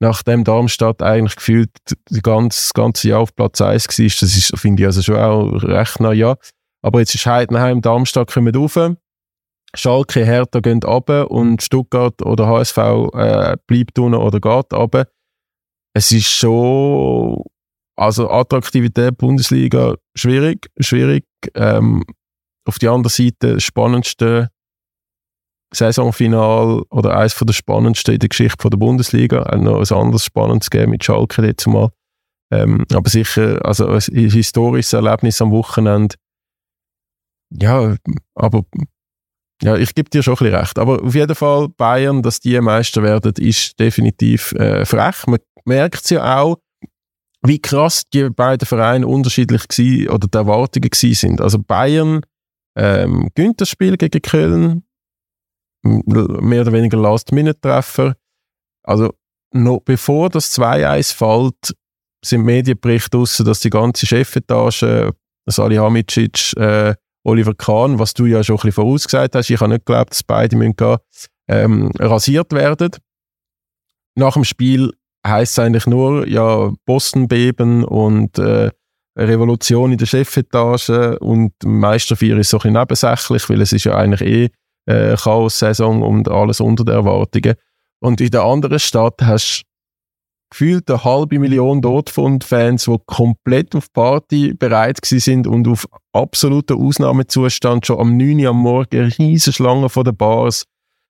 nachdem Darmstadt eigentlich gefühlt das ganze, ganze Jahr auf Platz 1 war, das ist, finde ich also schon auch recht nah, ja. Aber jetzt ist Heidenheim, Darmstadt kommen rauf, Schalke, Hertha gehen runter und Stuttgart oder HSV äh, bleibt unten oder geht runter. Es ist schon, also Attraktivität Bundesliga schwierig, schwierig. Ähm, auf die andere Seite das spannendste Saisonfinal oder eines der spannendsten in der Geschichte der Bundesliga. Auch noch ein anderes spannendes Game mit Schalke jetzt mal. Ähm, aber sicher, also ein historisches Erlebnis am Wochenende. Ja, aber ja, ich gebe dir schon ein bisschen recht. Aber auf jeden Fall, Bayern, dass die Meister werden, ist definitiv äh, frech. Man merkt es ja auch, wie krass die beiden Vereine unterschiedlich waren oder die Erwartungen sind. Also Bayern ähm, gewinnt das Spiel gegen Köln, mehr oder weniger Last-Minute-Treffer. Also noch bevor das 2-1 fällt, sind Medienberichte raus, dass die ganze Chefetage, Salihamidzic, äh, Oliver Kahn, was du ja schon ein bisschen vorausgesagt hast, ich habe nicht geglaubt, dass beide müssen gehen, ähm, rasiert werden. Nach dem Spiel heißt es eigentlich nur, ja, Boston-Beben und äh, Revolution in der Chefetage und Meisterfeier ist so ein bisschen nebensächlich, weil es ist ja eigentlich eh äh, Chaos-Saison und alles unter den Erwartungen. Und in der anderen Stadt hast du gefühlt eine halbe Million Dortmund-Fans, die komplett auf Party bereit sind und auf absoluten Ausnahmezustand schon am 9 Uhr am Morgen riesige Schlangen vor den Bars,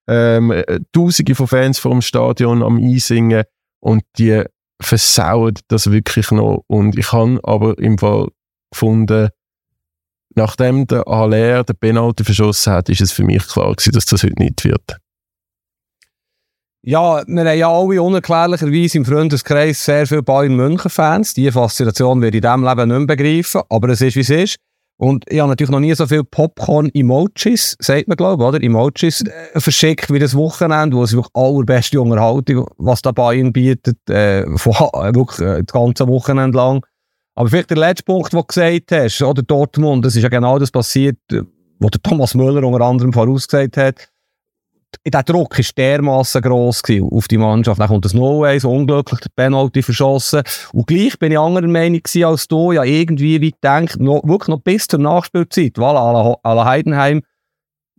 ähm, Tausende von Fans vor dem Stadion am Einsingen und die versauen das wirklich noch. Und ich habe aber im Fall gefunden, nachdem der Haller den Penalty verschossen hat, ist es für mich klar gewesen, dass das heute nicht wird. Ja, wir haben ja alle unerklärlicherweise im Freundeskreis sehr viele Bayern München-Fans. Diese Faszination werde ich in diesem Leben nicht mehr begreifen, aber es ist, wie es ist. Und ich habe natürlich noch nie so viele Popcorn-Emojis, sagt man, glaube ich, oder? Emojis äh, verschickt wie das Wochenende, wo es wirklich allerbeste Unterhaltung, was da Bayern bietet, äh, von, wirklich äh, das ganze Wochenende lang. Aber vielleicht der letzte Punkt, den du gesagt hast, oder Dortmund, das ist ja genau das passiert, was der Thomas Müller unter anderem vorausgesagt hat. Der Druck war dermassen gross auf die Mannschaft. Dann kommt das No-Way, so unglücklich, der Penalty verschossen. Und gleich bin ich anderer Meinung als du. Ja, irgendwie, wie denkt, noch, wirklich noch bis zur Nachspielzeit, weil la Heidenheim,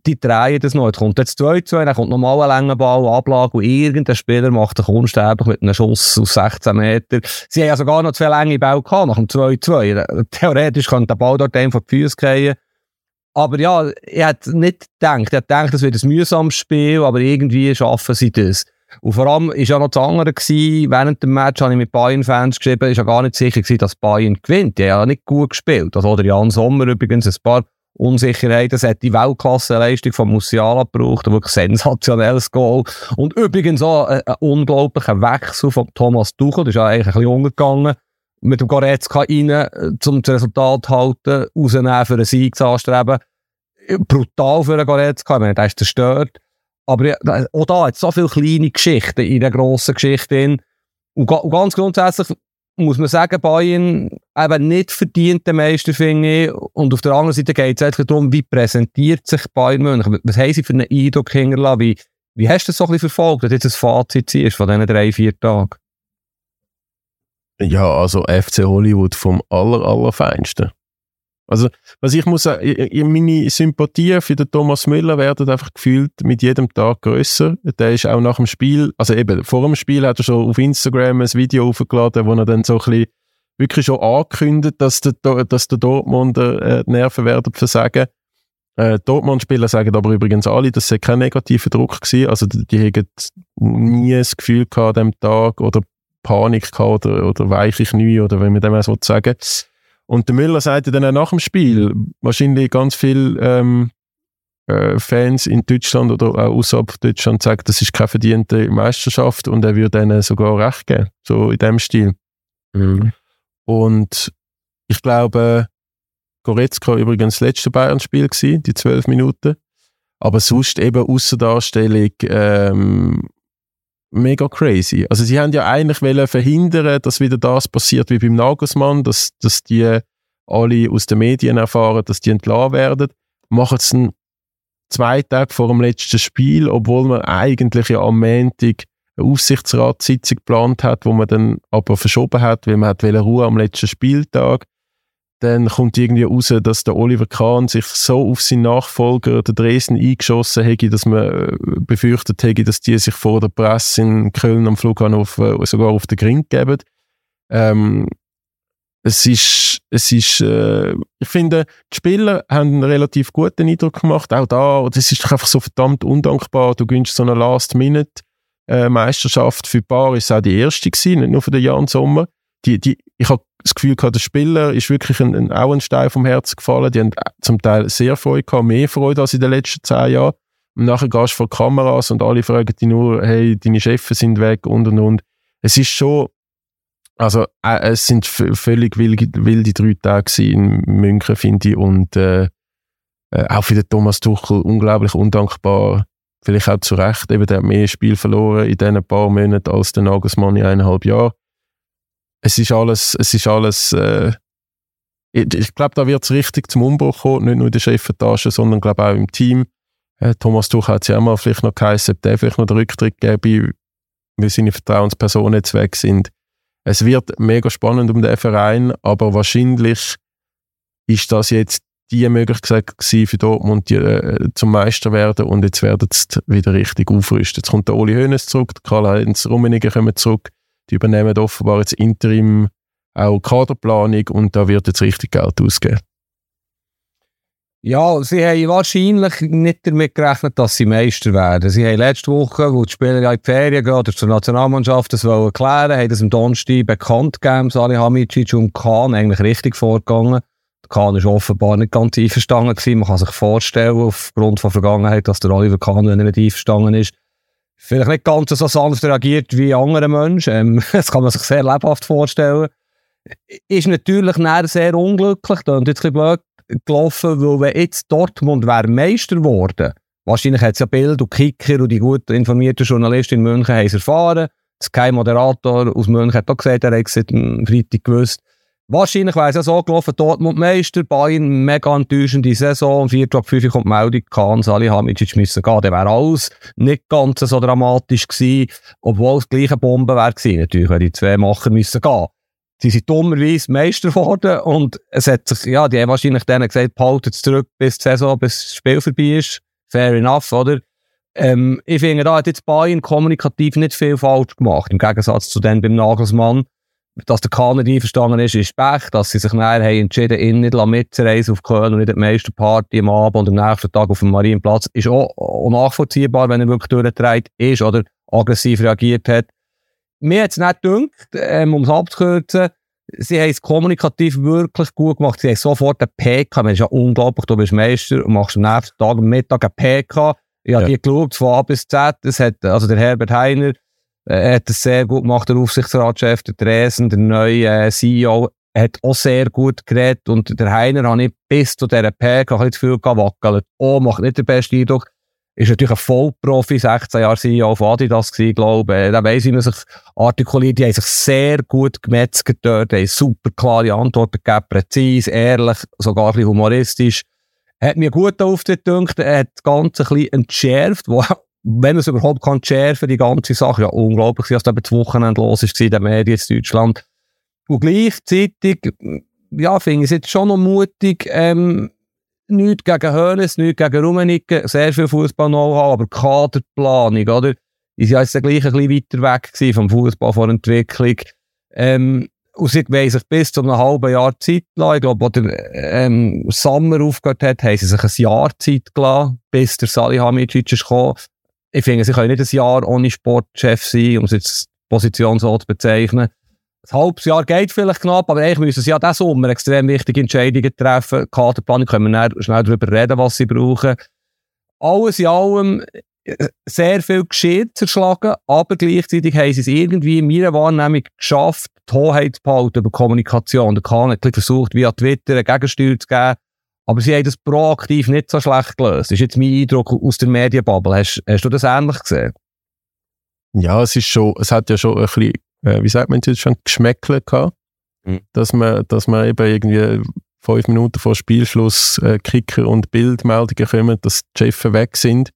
die drehen das noch. Jetzt kommt jetzt 2-2, dann kommt nochmal ein langer Ball, Ablage und irgendein Spieler macht einen unsterblich mit einem Schuss aus 16 Meter. Sie haben ja sogar noch zwei lange Bälle gehabt nach dem 2-2. Theoretisch könnte der Ball dort einem vor die Füße fallen. Aber ja, ich hätte nicht gedacht, ich hätte gedacht, das wird ein mühsames Spiel, aber irgendwie schaffen sie das. Und vor allem war ja noch das andere gewesen, während dem Match habe ich mit Bayern-Fans geschrieben, ist ja gar nicht sicher gewesen, dass Bayern gewinnt. Die haben ja nicht gut gespielt. Also, oder Jan Sommer übrigens ein paar Unsicherheit. Es hat die Weltklasseleistung von Musiala gebraucht, ein wirklich sensationelles Goal. Und übrigens auch ein, ein unglaublicher Wechsel von Thomas Tuchel, das ist ja eigentlich ein bisschen untergegangen. Mit dem Goretzka rein, äh, um das Resultat zu halten, rausnehmen, für einen Sieg zu anstreben. Brutal für einen Goretzka, ich meine, der ist zerstört. Aber auch da hat es so viele kleine Geschichten in der grossen Geschichte. Und, und ganz grundsätzlich muss man sagen, Bayern eben nicht verdient den Meister, finde ich. Und auf der anderen Seite geht es eigentlich darum, wie präsentiert sich Bayern München? Was haben sie für einen Eindruck hinterlassen? Wie, wie hast du das so ein bisschen verfolgt, dass jetzt ein Fazit ist von diesen drei, vier Tagen? Ja, also FC Hollywood vom aller, allerfeinsten. Also, was ich muss sagen, meine Sympathie für den Thomas Müller werden einfach gefühlt mit jedem Tag größer. Der ist auch nach dem Spiel, also eben vor dem Spiel hat er schon auf Instagram ein Video aufgeladen, wo er dann so ein bisschen wirklich schon angekündigt, dass der, dass der Dortmunder äh, die Nerven werden versagen. Äh, Dortmund-Spieler sagen aber übrigens alle, dass es kein negativer Druck war. Also die, die haben nie das Gefühl gehabt an dem Tag oder Panik gehabt oder, oder weiche Knie oder wenn man dem so sagen und der Müller sagte dann auch nach dem Spiel, wahrscheinlich ganz viele ähm, äh, Fans in Deutschland oder auch außerhalb Deutschland sagen, das ist keine verdiente Meisterschaft und er würde ihnen sogar recht geben, so in dem Stil. Mhm. Und ich glaube, Goretzka übrigens das letzte Bayern-Spiel die zwölf Minuten. Aber sonst eben Außendarstellung ähm, mega crazy. Also sie haben ja eigentlich wollen verhindern, dass wieder das passiert wie beim Nagelsmann, dass, dass die alle aus den Medien erfahren, dass die entlassen werden. Machen es zwei Tage vor dem letzten Spiel, obwohl man eigentlich ja am Montag eine Aufsichtsratssitzung geplant hat, wo man dann aber verschoben hat, weil man hat Ruhe am letzten Spieltag dann kommt irgendwie raus, dass der Oliver Kahn sich so auf seinen Nachfolger, der Dresden, eingeschossen hätte, dass man äh, befürchtet hätte, dass die sich vor der Presse in Köln am Flughafen äh, sogar auf den Grind geben. Ähm, es ist, es ist äh, ich finde, die Spieler haben einen relativ guten Eindruck gemacht, auch da, das ist doch einfach so verdammt undankbar, du gönnst so eine Last-Minute-Meisterschaft für Bar, ist auch die erste gewesen, nicht nur für den Jan Sommer. Die, die, ich habe das Gefühl gehabt, der Spieler ist wirklich ein, ein, auch ein Stein vom Herzen gefallen. Die haben zum Teil sehr Freude gehabt, mehr Freude als in den letzten zehn Jahren. Und nachher gehst du vor Kameras und alle fragen dich nur, hey, deine Chefs sind weg und und und. Es ist schon, also äh, es sind völlig wilde, drei Tage in München, finde ich. Und äh, äh, auch für den Thomas Tuchel unglaublich undankbar. Vielleicht auch zu Recht, eben, der hat mehr Spiel verloren in diesen paar Monaten als der Nagelsmann in eineinhalb Jahren es ist alles, es ist alles, äh, ich, ich glaube, da wird es richtig zum Umbruch kommen, nicht nur in der Chefetage, sondern glaube auch im Team. Äh, Thomas Tuch hat es ja auch mal vielleicht noch geheißen, ob der vielleicht noch den Rücktritt geben, weil seine Vertrauenspersonen jetzt weg sind. Es wird mega spannend um den Verein, aber wahrscheinlich ist das jetzt die Möglichkeit für Dortmund die, äh, zum Meister werden und jetzt werden sie wieder richtig aufrüsten. Jetzt kommt der Oli Hoeneß zurück, Karl-Heinz Rummenigge kommen zurück die übernehmen offenbar jetzt Interim auch Kaderplanung und da wird jetzt richtig Geld ausgeben. Ja, sie haben wahrscheinlich nicht damit gerechnet, dass sie Meister werden. Sie haben letzte Woche, wo die Spieler in die Ferien gehen oder zur Nationalmannschaft das wollen klären, haben das am Donnerstag bekannt gegeben, Salihamidzic und Kahn eigentlich richtig vorgegangen. Kahn ist offenbar nicht ganz einverstanden gewesen. Man kann sich vorstellen, aufgrund von Vergangenheit, dass der Oliver Kahn nicht einverstanden ist vielleicht nicht ganz so sanft reagiert wie andere Menschen. Ähm, das kann man sich sehr lebhaft vorstellen. Ist natürlich sehr unglücklich und jetzt ein blöd gelaufen, weil wenn jetzt Dortmund wäre Meister geworden, wahrscheinlich hat es ja Bild und Kicker und die gut informierten Journalisten in München haben es erfahren. Der Sky-Moderator aus München hat auch gesagt, er hat es seit Freitag gewusst. Wahrscheinlich wäre es ja so gelaufen, Dortmund Meister, Bayern mega enttäuschende Saison, 4 Top 5 kommt die Meldung, Kahn, Salihamidzic müssen gehen. Dann wäre alles nicht ganz so dramatisch gewesen, obwohl es gleiche Bombe wäre gewesen, natürlich, wenn die zwei Macher müssen gehen. Sie sind dummerweise Meister geworden und es hat sich, ja, die haben wahrscheinlich denen gesagt, behaltet es zurück bis die Saison, bis das Spiel vorbei ist. Fair enough, oder? Ähm, ich finde, da hat jetzt Bayern kommunikativ nicht viel falsch gemacht, im Gegensatz zu denen beim Nagelsmann dass der Kahn nicht einverstanden ist, ist Pech. Dass sie sich nachher haben entschieden ihn nicht mitzureisen auf Köln und nicht die meiste Party am Abend und am nächsten Tag auf dem Marienplatz, ist auch, nachvollziehbar, wenn er wirklich durchgetragen ist oder aggressiv reagiert hat. Mir hat es nicht gedacht, ähm, um es abzukürzen, sie haben es kommunikativ wirklich gut gemacht. Sie haben sofort einen PK, das ist ja unglaublich, du bist Meister und machst am nächsten Tag, am Mittag einen PK. Ich habe ja. die geschaut, von A bis Z. Das hat, also der Herbert Heiner, er hat es sehr gut gemacht, der Aufsichtsratschef, der Dresen, der neue äh, CEO, hat auch sehr gut geredet und der Heiner habe ich bis zu dieser PK ein das Gefühl gehabt, wackelt. Oh, macht nicht den besten Eindruck. ist natürlich ein Vollprofi, 16 Jahre CEO von Adidas gewesen, glaube ich. Da weiss, wie man sich artikuliert. Die haben sich sehr gut gemetzelt dort, haben super klare Antworten gegeben, präzise, ehrlich, sogar ein bisschen humoristisch. Hat mir gut Auftritt gedacht, er hat das Ganze ein bisschen entschärft, wo, wenn man es überhaupt kann entschärfen, die ganze Sache, ja, unglaublich, was da das Wochenende los ist in den Medien in Deutschland. Und gleichzeitig, ja, finde ich es jetzt schon noch mutig, ähm, nichts gegen Hönes, nichts gegen Rummenigge, sehr viel Fußball-Know-how, aber Kaderplanung, oder? Ist ja jetzt gleich ein bisschen weiter weg vom Fußball, von der Entwicklung. Ähm, und sie wollen sich bis zu einem halben Jahr Zeit lassen. Ich glaube, als der ähm, Sommer aufgehört hat, haben sie sich ein Jahr Zeit gelassen, bis der Salihamidzic ist gekommen. Ich finde, sie können nicht ein Jahr ohne Sportchef sein, um es jetzt Position so zu bezeichnen ein halbes Jahr geht vielleicht knapp, aber eigentlich müssen sie ja diesen Sommer extrem wichtige Entscheidungen treffen. Kaderplanung können wir schnell darüber reden, was sie brauchen. Alles in allem äh, sehr viel Geschirr zerschlagen, aber gleichzeitig haben sie es irgendwie in meiner Wahrnehmung geschafft, die Hoheit zu behalten über Kommunikation. Der Kahn hat versucht, via Twitter eine Gegensteuer zu geben, aber sie haben das proaktiv nicht so schlecht gelöst. Das ist jetzt mein Eindruck aus der Medienbubble. Hast, hast du das ähnlich gesehen? Ja, es ist schon, es hat ja schon ein bisschen äh, wie sagt man jetzt schon, Geschmäckle gehabt, mhm. dass, man, dass man eben irgendwie fünf Minuten vor Spielschluss äh, Kicker und Bildmeldungen kommen, dass die Chefs weg sind.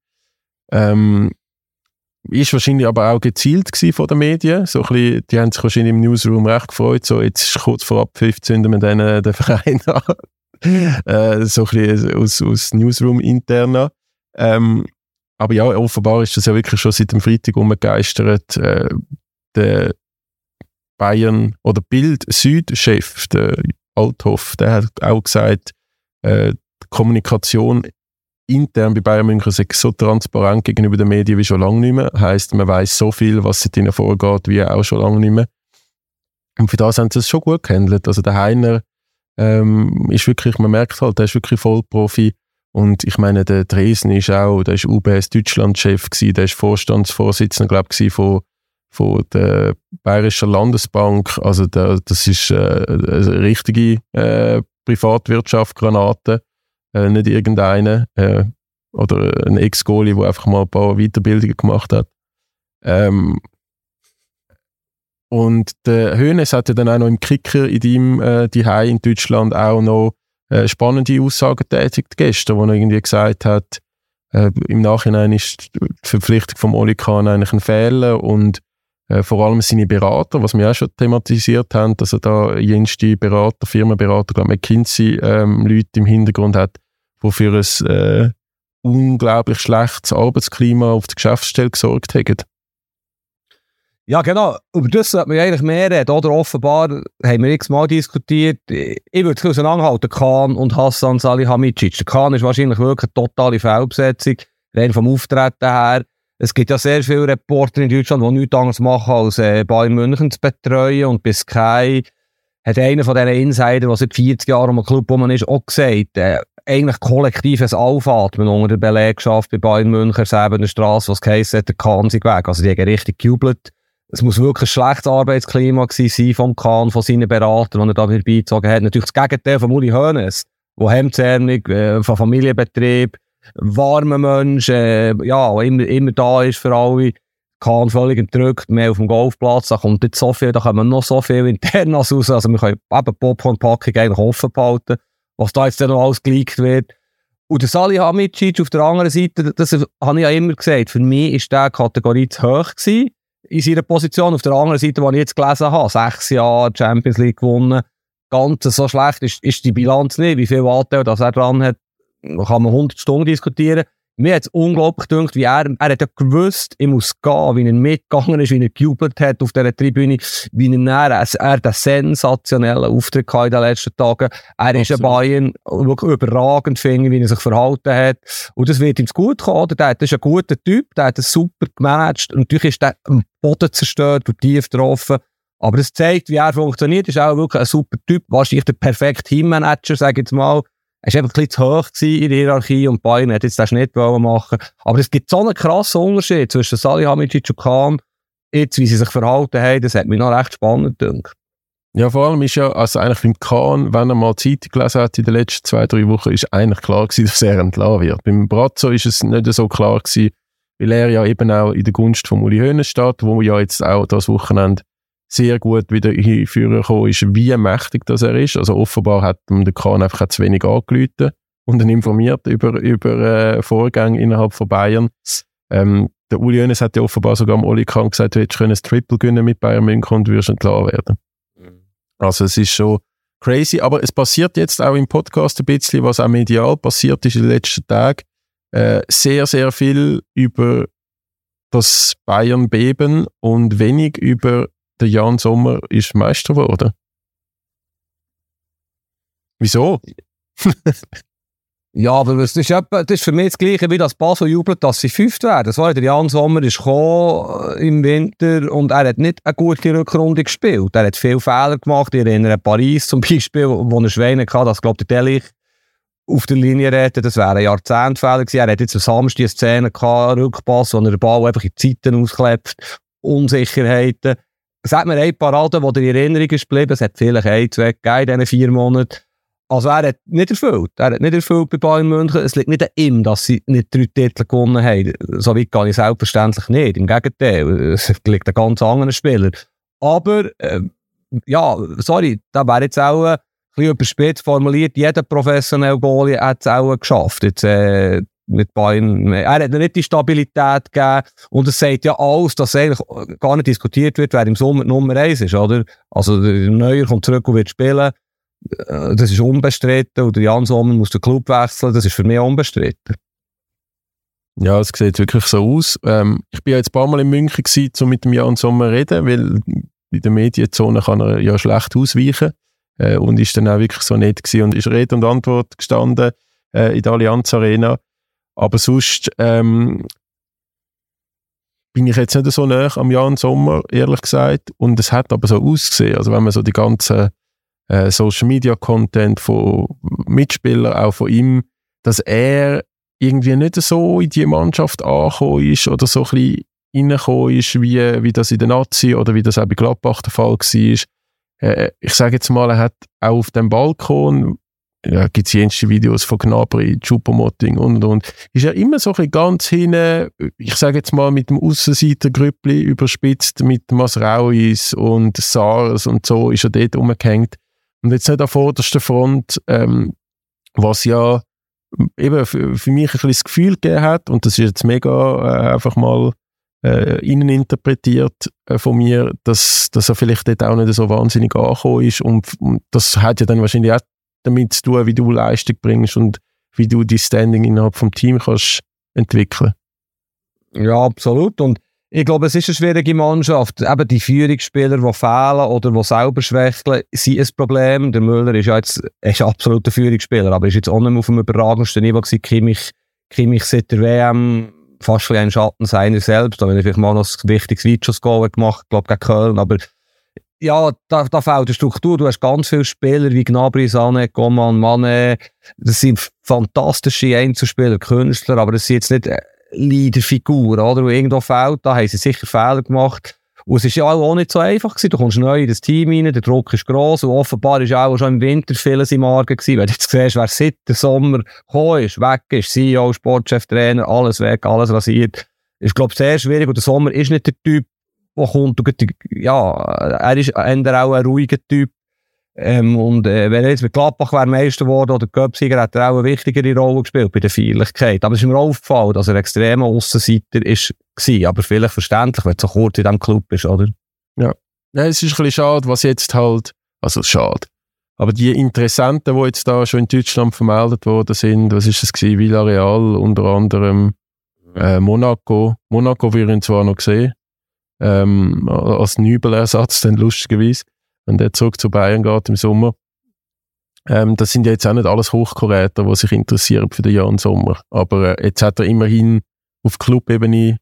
Ähm, ist wahrscheinlich aber auch gezielt von den Medien. So ein bisschen, die haben sich wahrscheinlich im Newsroom recht gefreut. So, jetzt ist kurz vor Abpfiff, zünden wir dann äh, den Verein an. äh, so ein bisschen aus, aus Newsroom interner. Ähm, aber ja, offenbar ist das ja wirklich schon seit dem Freitag umgegeistert. Äh, der Bayern oder Bild Süd-Chef, der Althoff, der hat auch gesagt, äh, die Kommunikation intern bei Bayern München sei so transparent gegenüber den Medien wie schon lange nicht mehr. Heißt, man weiß so viel, was seit ihnen vorgeht, wie auch schon lange nicht mehr. Und für das haben sie es schon gut gehandelt. Also der Heiner ähm, ist wirklich, man merkt halt, der ist wirklich Vollprofi. Und ich meine, der Dresden ist auch, der ist UBS Deutschland-Chef der ist Vorstandsvorsitzender, glaube ich, von von der Bayerischen Landesbank. Also der, das ist äh, eine richtige äh, Privatwirtschaft, Granate, äh, nicht irgendeine äh, oder ein Ex-Goalie, der einfach mal ein paar Weiterbildungen gemacht hat. Ähm, und der Hönes hat ja dann auch noch im Kicker in deinem äh, Hai in Deutschland auch noch äh, spannende Aussagen tätigt gestern, wo er irgendwie gesagt hat, äh, im Nachhinein ist die Verpflichtung vom Oli Kahn eigentlich ein Fehler und äh, vor allem seine Berater, was wir auch schon thematisiert haben, dass er da jenste Berater, Firmenberater, glaube McKinsey, ähm, Leute im Hintergrund hat, die für ein äh, unglaublich schlechtes Arbeitsklima auf der Geschäftsstelle gesorgt haben. Ja, genau. Über das sollte man eigentlich mehr reden. Oder offenbar haben wir x-mal diskutiert. Ich würde es auseinanderhalten, Kahn und Hassan Salihamidzic. Der Kahn ist wahrscheinlich wirklich eine totale Fehlbesetzung, rein vom Auftreten her. Es gibt ja sehr viele Reporter in Deutschland, die nichts anderes machen, als äh, Bayern München zu betreuen. Und bis Sky hat einer von diesen Insidern, der seit 40 Jahren am Club rum ist, auch gesagt, äh, eigentlich kollektives Aufatmen unter der Belegschaft bei Bayern München, der Straße, was geheißen hat, der Kahn sich weg. Also die haben richtig gejubelt. Es muss wirklich ein schlechtes Arbeitsklima gewesen sein vom Kahn, von seinen Beratern, die er da beigezogen hat. Natürlich das Gegenteil von Uli Hoeneß, der hemdsärmlich, äh, von Familienbetrieb, warmer Mensch, äh, ja, immer, immer da ist für alle. Kahn völlig entrückt, mehr auf dem Golfplatz, da kommt nicht so viel, da kommen noch so viel Internas raus, also wir können eben Popcorn-Packung eigentlich offen behalten, was da jetzt dann noch alles geleakt wird. Und der Salihamidzic auf der anderen Seite, das habe ich ja immer gesagt, für mich ist der Kategorie zu hoch gewesen in seiner Position. Auf der anderen Seite, die ich jetzt gelesen habe, sechs Jahre Champions League gewonnen, ganz so schlecht ist, ist die Bilanz nicht, wie viel Anteil das er dran hat, kann man 100 Stunden diskutieren. Mir hat es unglaublich gedacht, wie er, er hat ja gewusst, ich muss gehen, wie er mitgegangen ist, wie er gejubelt hat auf dieser Tribüne, wie er, er, er den sensationellen Auftritt hatte in den letzten Tagen. Er Absolut. ist ein Bayern wirklich überragend, finde wie er sich verhalten hat. Und das wird ihm gut kommen, oder? Der, ist ein guter Typ, der hat es super gemanagt. Und natürlich ist der am Boden zerstört und tief getroffen. Aber es zeigt, wie er funktioniert. Er ist auch wirklich ein super Typ. Wahrscheinlich der perfekte Teammanager, sage ich jetzt mal. Er war einfach ein bisschen zu hoch in der Hierarchie und Bayern hat jetzt den Schnitt machen Aber es gibt so einen krassen Unterschied zwischen Salihamidzic und Kahn. Jetzt, wie sie sich verhalten haben, das hat mich noch recht spannend gedacht. Ja, vor allem ist ja, also eigentlich beim Kahn, wenn er mal Zeitung gelesen hat in den letzten zwei, drei Wochen, ist eigentlich klar gewesen, dass er entlassen wird. Beim Brazzo ist es nicht so klar gewesen, weil er ja eben auch in der Gunst von Uli Hoeneß steht, wo ja jetzt auch das Wochenende sehr gut wieder hinführen gekommen ist, wie mächtig das er ist. Also offenbar hat ihm der Kahn einfach zu wenig angerufen und ihn informiert über, über äh, Vorgänge innerhalb von Bayern. Ähm, der Uli Hoeneß hat ja offenbar sogar am Oli Kahn gesagt, du hättest ein Triple gewinnen mit Bayern München und würdest entlassen werden. Also es ist schon crazy, aber es passiert jetzt auch im Podcast ein bisschen, was auch medial passiert ist in den letzten Tagen. Äh, sehr, sehr viel über das Bayern-Beben und wenig über den Jan Sommer ist Meister geworden. Wieso? Ja, aber das ist, etwa, das ist für mich das Gleiche, wie das Basel jubelt, dass sie fünft werden. Das der Jan Sommer ist äh, im Winter und er hat nicht eine gute Rückrunde gespielt. Er hat viele Fehler gemacht. Ich erinnere an Paris zum Beispiel, wo er Schweine hatte, dass, glaube ich, der Delich auf der Linie retten. Das wäre ein Jahrzehntfehler gewesen. Er hat jetzt am Samstag eine Szene gehabt, Rückpass, wo er den Ball einfach in Zeiten ausklebt. Unsicherheiten. Hat mir ein Parade, der in Erinnerung ist geblieben. Es hat vielleicht ein, zwei gegeben in diesen vier Monaten. Also er hat nicht erfüllt. Er hat nicht erfüllt bei Bayern München. Es liegt nicht an ihm, dass sie nicht drei Titel gewonnen haben. So weit kann ich selbstverständlich nicht. Im Gegenteil, es liegt an ganz anderen Spielern. Aber, äh, ja, sorry, da wäre jetzt auch ein bisschen überspitzt formuliert, jeder professionelle Goalie hat es auch geschafft. Jetzt, äh, mit Bayern. Er hat nicht die Stabilität gegeben. Und es sagt ja alles, dass eigentlich gar nicht diskutiert wird, wer im Sommer Nummer eins ist, oder? Also, der Neuer kommt zurück und wird spielen. Äh, das ist unbestritten. Und Jan Sommer muss den Club wechseln. Das ist für mich unbestritten. Ja, es sieht wirklich so aus. Ähm, ich bin ja jetzt ein paar Mal in München gewesen, um mit dem Jan Sommer zu reden, weil in der Medienzone kann er ja schlecht ausweichen. Äh, und ist dann auch wirklich so nett gewesen und ist Rede und Antwort gestanden äh, in der Allianz Arena. Aber sonst ähm, bin ich jetzt nicht so nah am Jan Sommer, ehrlich gesagt. Und es hat aber so ausgesehen, also wenn man so die ganzen äh, Social Media Content von Mitspielern, auch von ihm, dass er irgendwie nicht so in die Mannschaft angekommen ist oder so ein bisschen reingekommen ist, wie, wie das in der Nazi oder wie das auch bei Gladbach der Fall war. Äh, ich sage jetzt mal, er hat auch auf dem Balkon, ja, gibt es jenste Videos von Gnabry, Choupo-Moting und und Ist ja immer so ein ganz hinten, ich sage jetzt mal mit dem Aussenseitergrüppli überspitzt, mit Masrauis und Sars und so, ist er dort umgehängt. Und jetzt nicht an vorderster Front, ähm, was ja eben für, mich ein bisschen das Gefühl gegeben hat, und das ist jetzt mega äh, einfach mal äh, interpretiert äh, von mir, dass, dass er vielleicht dort auch nicht so wahnsinnig angekommen ist. Und, und das hat ja dann wahrscheinlich auch damit zu tun, wie du Leistung bringst und wie du die Standing innerhalb vom Team kannst entwickeln. Ja, absolut. Und ich glaube, es ist eine schwierige Mannschaft. Eben die Führungsspieler, die fehlen oder die selber schwächeln, sind ein Problem. Der Müller ist ja jetzt ist ein absoluter Führungsspieler, aber ist jetzt auch nicht mehr auf dem überragendsten Niveau gewesen. Kimmich, Kimmich seit der WM fast ein Schatten seiner selbst. Da habe ich vielleicht mal noch ein wichtiges Videos-Goal gemacht, glaube gegen Köln. Aber ja, da, da fehlt eine Struktur. Du hast ganz viele Spieler wie Gnabry, Sané, Coman, Mane. Das sind fantastische Einzelspieler, Künstler, aber das sind jetzt nicht Leaderfigur, oder? Und irgendwo fehlt, da haben sie sicher Fehler gemacht. Und es ist ja auch nicht so einfach gewesen. Du kommst neu in das Team rein, der Druck ist gross und offenbar ist auch schon im Winter vieles im Argen gewesen. Wenn du jetzt siehst, wer seit dem Sommer gekommen ist, weg ist, CEO, Sportchef, Trainer, alles weg, alles rasiert, ist, glaube ich, sehr schwierig. Und der Sommer ist nicht der Typ, der ja, er ist auch ein ruhiger Typ, ähm, und äh, wenn er jetzt mit Gladbach wäre Meister geworden oder Göpsiger, hat er auch eine wichtigere Rolle gespielt bei der Feierlichkeit. Aber es ist mir aufgefallen, dass er extremer Aussenseiter ist, war. Aber vielleicht verständlich, wenn du so kurz in diesem Club bist, oder? Ja. ja. Es ist ein bisschen schade, was jetzt halt, also schade. Aber die Interessenten, die jetzt da schon in Deutschland vermeldet worden sind, was ist das gewesen? Villarreal, unter anderem äh, Monaco. Monaco wir ihn zwar noch gesehen, ähm, als Nübelersatz, dann lustigerweise wenn der zurück zu Bayern geht im Sommer. Ähm, das sind ja jetzt auch nicht alles Hochkaräter, die sich interessieren für den Jan Sommer. Aber äh, jetzt hat er immerhin auf Clubebene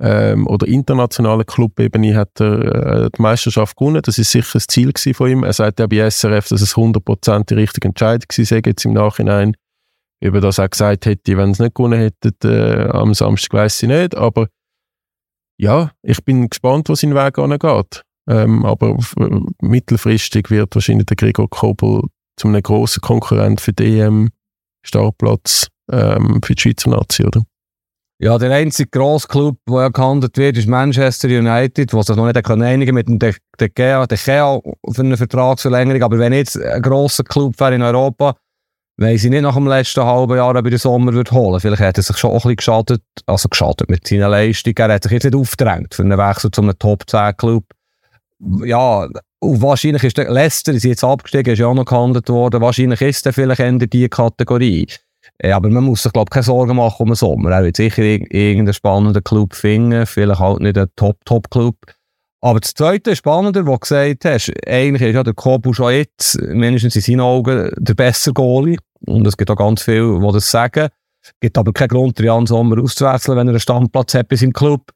ähm, oder internationaler Clubebene hat er äh, die Meisterschaft gewonnen. Das ist sicher das Ziel von ihm. Er sagt ja bei SRF, dass es 100% die richtige Entscheidung sei, jetzt im Nachhinein. Über das er gesagt hätte, wenn es nicht gewonnen hätte äh, am Samstag, weiß ich nicht. Aber ja, ich bin gespannt, wo sein Weg angeht. Ähm, aber äh, mittelfristig wird wahrscheinlich der Gregor Kobel zu einem grossen Konkurrent für die EM Startplatz ähm, für die Schweizer Nazi, oder? Ja, der einzige grosse Club, der ja gehandelt wird, ist Manchester United, wo sich noch nicht einigen mit dem De, De Gea, De Gea für eine Vertragsverlängerung. Aber wenn jetzt ein grosser Club wäre in Europa, weiss ich nicht nach dem letzten halben Jahr, ob er den Sommer wird holen Vielleicht hat er sich schon ein bisschen geschadet, also geschadet mit seiner Leistung. Er hat sich jetzt nicht aufgedrängt für einen Wechsel zu einem Top-10-Club. Ja, wahrscheinlich ist der Leicester, ist jetzt abgestiegen, ist ja auch noch gehandelt worden, wahrscheinlich ist er vielleicht in diese Kategorie. Aber man muss sich, glaube ich, keine Sorgen machen um den Sommer. Er wird sicher irgendeinen spannenden Club finden, vielleicht halt nicht einen Top-Top-Club. Aber das Zweite, Spannende, was du gesagt hast, eigentlich ist ja der Kobu schon jetzt, mindestens in seinen Augen, der bessere Goalie. Und es gibt auch ganz viele, die das sagen. Es gibt aber keinen Grund, Jan Sommer auszuwechseln, wenn er einen Standplatz hat bei seinem Club.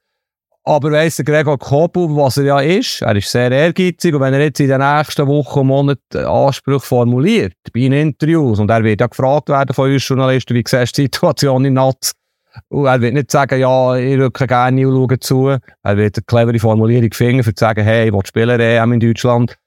Aber weiss der Gregor Kobu, was er ja ist, er ist sehr ehrgeizig und wenn er jetzt in den nächsten Wochen und Monaten Anspruch formuliert, bei Interviews, und er wird ja gefragt werden von uns Journalisten, wie siehst du die Situation in Natz? Und er wird nicht sagen, ja, ich rücke gerne und schaue zu. Er wird eine clevere Formulierung finden, für zu sagen, hey, ich will spielen EM in Deutschland.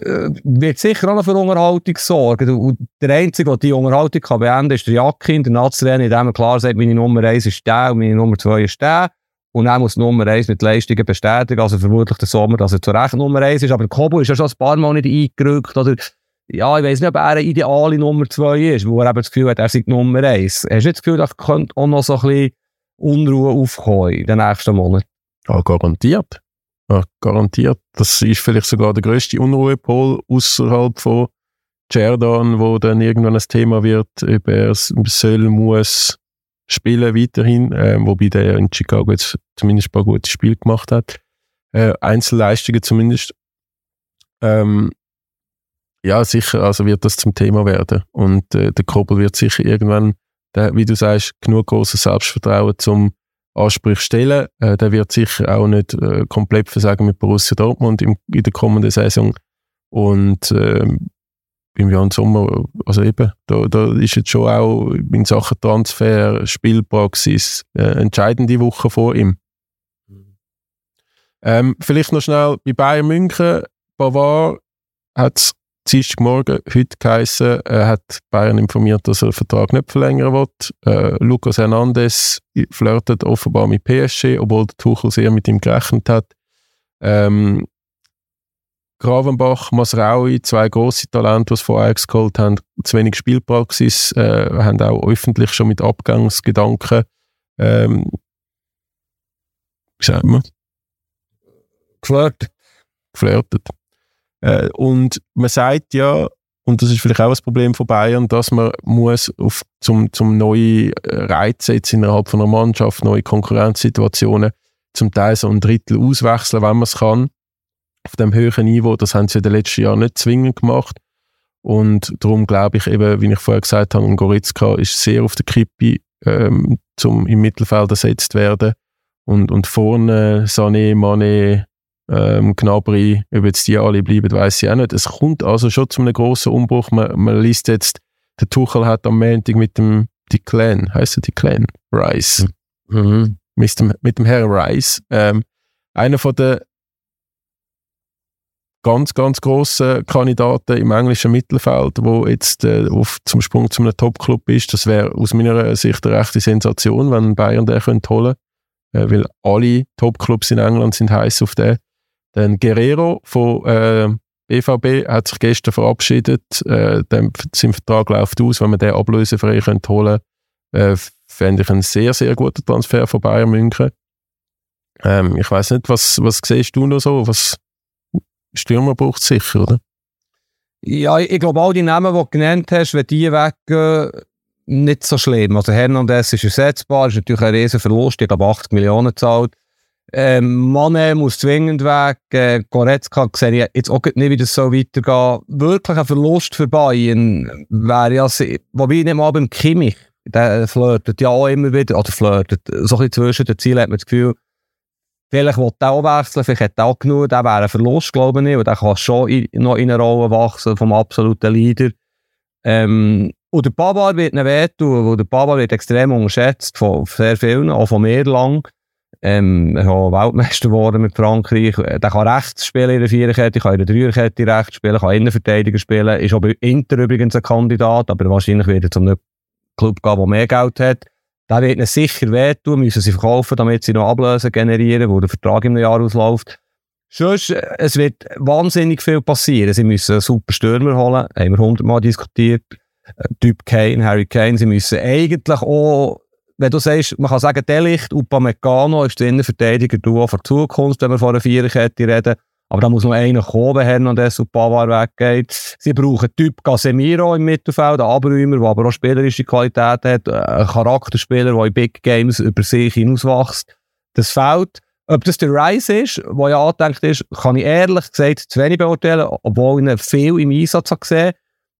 Äh, wird sicher auch noch für Unterhaltung sorgen. Und der Einzige, der die Unterhaltung kann beenden kann, ist der Jakin, der Nazi-Trainer, indem er klar sagt, meine Nummer 1 ist der und meine Nummer 2 ist der. Und er muss Nummer 1 mit Leistungen bestätigen, also vermutlich der Sommer, dass er zu Recht Nummer 1 ist. Aber Kobo ist ja schon ein paar Mal nicht eingerückt. Oder, ja, ich weiß nicht, ob er eine ideale Nummer 2 ist, wo er eben das Gefühl hat, er sei Nummer 1. Hast du nicht das Gefühl, da könnte auch noch so ein bisschen Unruhe aufkommen in den nächsten Monaten? Ja, garantiert. Ja, garantiert. Das ist vielleicht sogar der grösste Unruhepol außerhalb von Jerdan, wo dann irgendwann ein Thema wird, ob er soll, muss, spielen weiterhin, äh, wobei der in Chicago jetzt zumindest ein paar gute Spiele gemacht hat. Äh, Einzelleistungen zumindest. Ähm, ja, sicher, also wird das zum Thema werden. Und äh, der Kobel wird sicher irgendwann, der, wie du sagst, genug großes Selbstvertrauen zum Ansprüche stellen. Äh, der wird sicher auch nicht äh, komplett versagen mit Borussia Dortmund im, in der kommenden Saison. Und ähm, im Jan Sommer, also eben, da, da ist jetzt schon auch in Sachen Transfer, Spielpraxis äh, entscheidende Woche vor ihm. Ähm, vielleicht noch schnell bei Bayern München. Bavard hat es Dienstagmorgen heute geheißen, er hat Bayern informiert, dass er den Vertrag nicht verlängern will. Äh, Lucas Hernandez flirtet offenbar mit PSG, obwohl der Tuchel sehr mit ihm gerechnet hat. Ähm, Gravenbach, Masraui, zwei grosse Talente, die von Ajax geholt haben, zu wenig Spielpraxis, äh, haben auch öffentlich schon mit Abgangsgedanken, ähm, wie sagt man? Geflirtet. Geflirtet. Äh, und man sagt ja, und das ist vielleicht auch ein Problem von Bayern, dass man muss auf, zum, zum neue Reize jetzt innerhalb von einer Mannschaft, neue Konkurrenzsituationen, zum Teil so ein Drittel auswechseln, wenn man es kann auf dem höheren Niveau. Das haben sie in den letzten Jahren nicht zwingend gemacht. Und darum glaube ich eben, wie ich vorher gesagt habe, Goretzka ist sehr auf der Kippe, ähm, zum im Mittelfeld ersetzt werden. Und, und vorne Sané, Mané, ähm, Gnabry, ob jetzt die alle bleiben, weiß ich auch nicht. Es kommt also schon zu einem grossen Umbruch. Man, man liest jetzt, der Tuchel hat am Montag mit dem die Clan, heißt er die Clan? Rice. Mhm. Mit, dem, mit dem Herrn Rice. Ähm, einer von der ganz, ganz grossen Kandidaten im englischen Mittelfeld, wo jetzt äh, auf, zum Sprung zu einem Top-Club ist. Das wäre aus meiner Sicht eine rechte Sensation, wenn Bayern den könnte holen äh, weil alle Top-Clubs in England sind heiß auf den. Dann Guerrero von äh, BVB hat sich gestern verabschiedet. Äh, dem, sein Vertrag läuft aus, wenn man den ablösefrei könnte holen äh, fände ich einen sehr, sehr guten Transfer von Bayern München. Ähm, ich weiß nicht, was, was siehst du noch so? Was, Stürmer braucht es sicher, oder? Ja, ich, ich glaube, all die Namen, die du genannt hast, wenn die weggehen, nicht so schlimm. Also Hernandez ist ersetzbar, ist natürlich ein riesen Verlust, ich glaube 80 Millionen zahlt. Ähm, Mane muss zwingend weg, äh, Goretzka sehe ich jetzt auch nicht, wie das so weitergeht. Wirklich ein Verlust für Bayern wäre ja, wobei nicht mal beim Kimmich, der flirtet ja auch immer wieder, oder flirtet, so ein bisschen zwischen den Zielen hat man das Gefühl, Vielleicht will er auch wechseln, vielleicht hat er auch genug, der wäre ein Verlust, glaube ich, und der kann schon in, noch in eine Rolle wachsen vom absoluten Leader. Ähm, und der Pavard wird nicht wehtun, weil der Pavard wird extrem unterschätzt von sehr vielen, auch von mir lang. Ähm, er ist Weltmeister geworden mit Frankreich. Der kann rechts spielen in der Viererkette, kann in der Dreierkette rechts spielen, kann Innenverteidiger spielen. Ist auch bei Inter übrigens ein Kandidat, aber wahrscheinlich wird er zu einem Club gehen, der mehr Geld hat. Der wird ihnen sicher wehtun, müssen sie verkaufen, damit sie noch Ablöse generieren, wo der Vertrag im Jahr ausläuft. Sonst, äh, es wird wahnsinnig viel passieren. Sie müssen einen super Stürmer holen, haben wir hundertmal diskutiert. Äh, typ Kane, Harry Kane, sie müssen eigentlich auch wenn du sagst, man kann sagen, Delicht, Upamecano ist der Innenverteidiger-Duo für die Zukunft, wenn wir von einer Viererkette reden. Aber da muss noch einer kommen, wenn Hernandez und Pavard weggeht. Sie brauchen Typ Casemiro im Mittelfeld, einen Abräumer, der aber auch spielerische Qualität hat, ein Charakterspieler, der in Big Games über sich hinauswächst. Das fehlt. Ob das der Rice ist, der ja angedenkt ist, kann ich ehrlich gesagt zu wenig beurteilen, obwohl ich ihn viel im Einsatz gesehen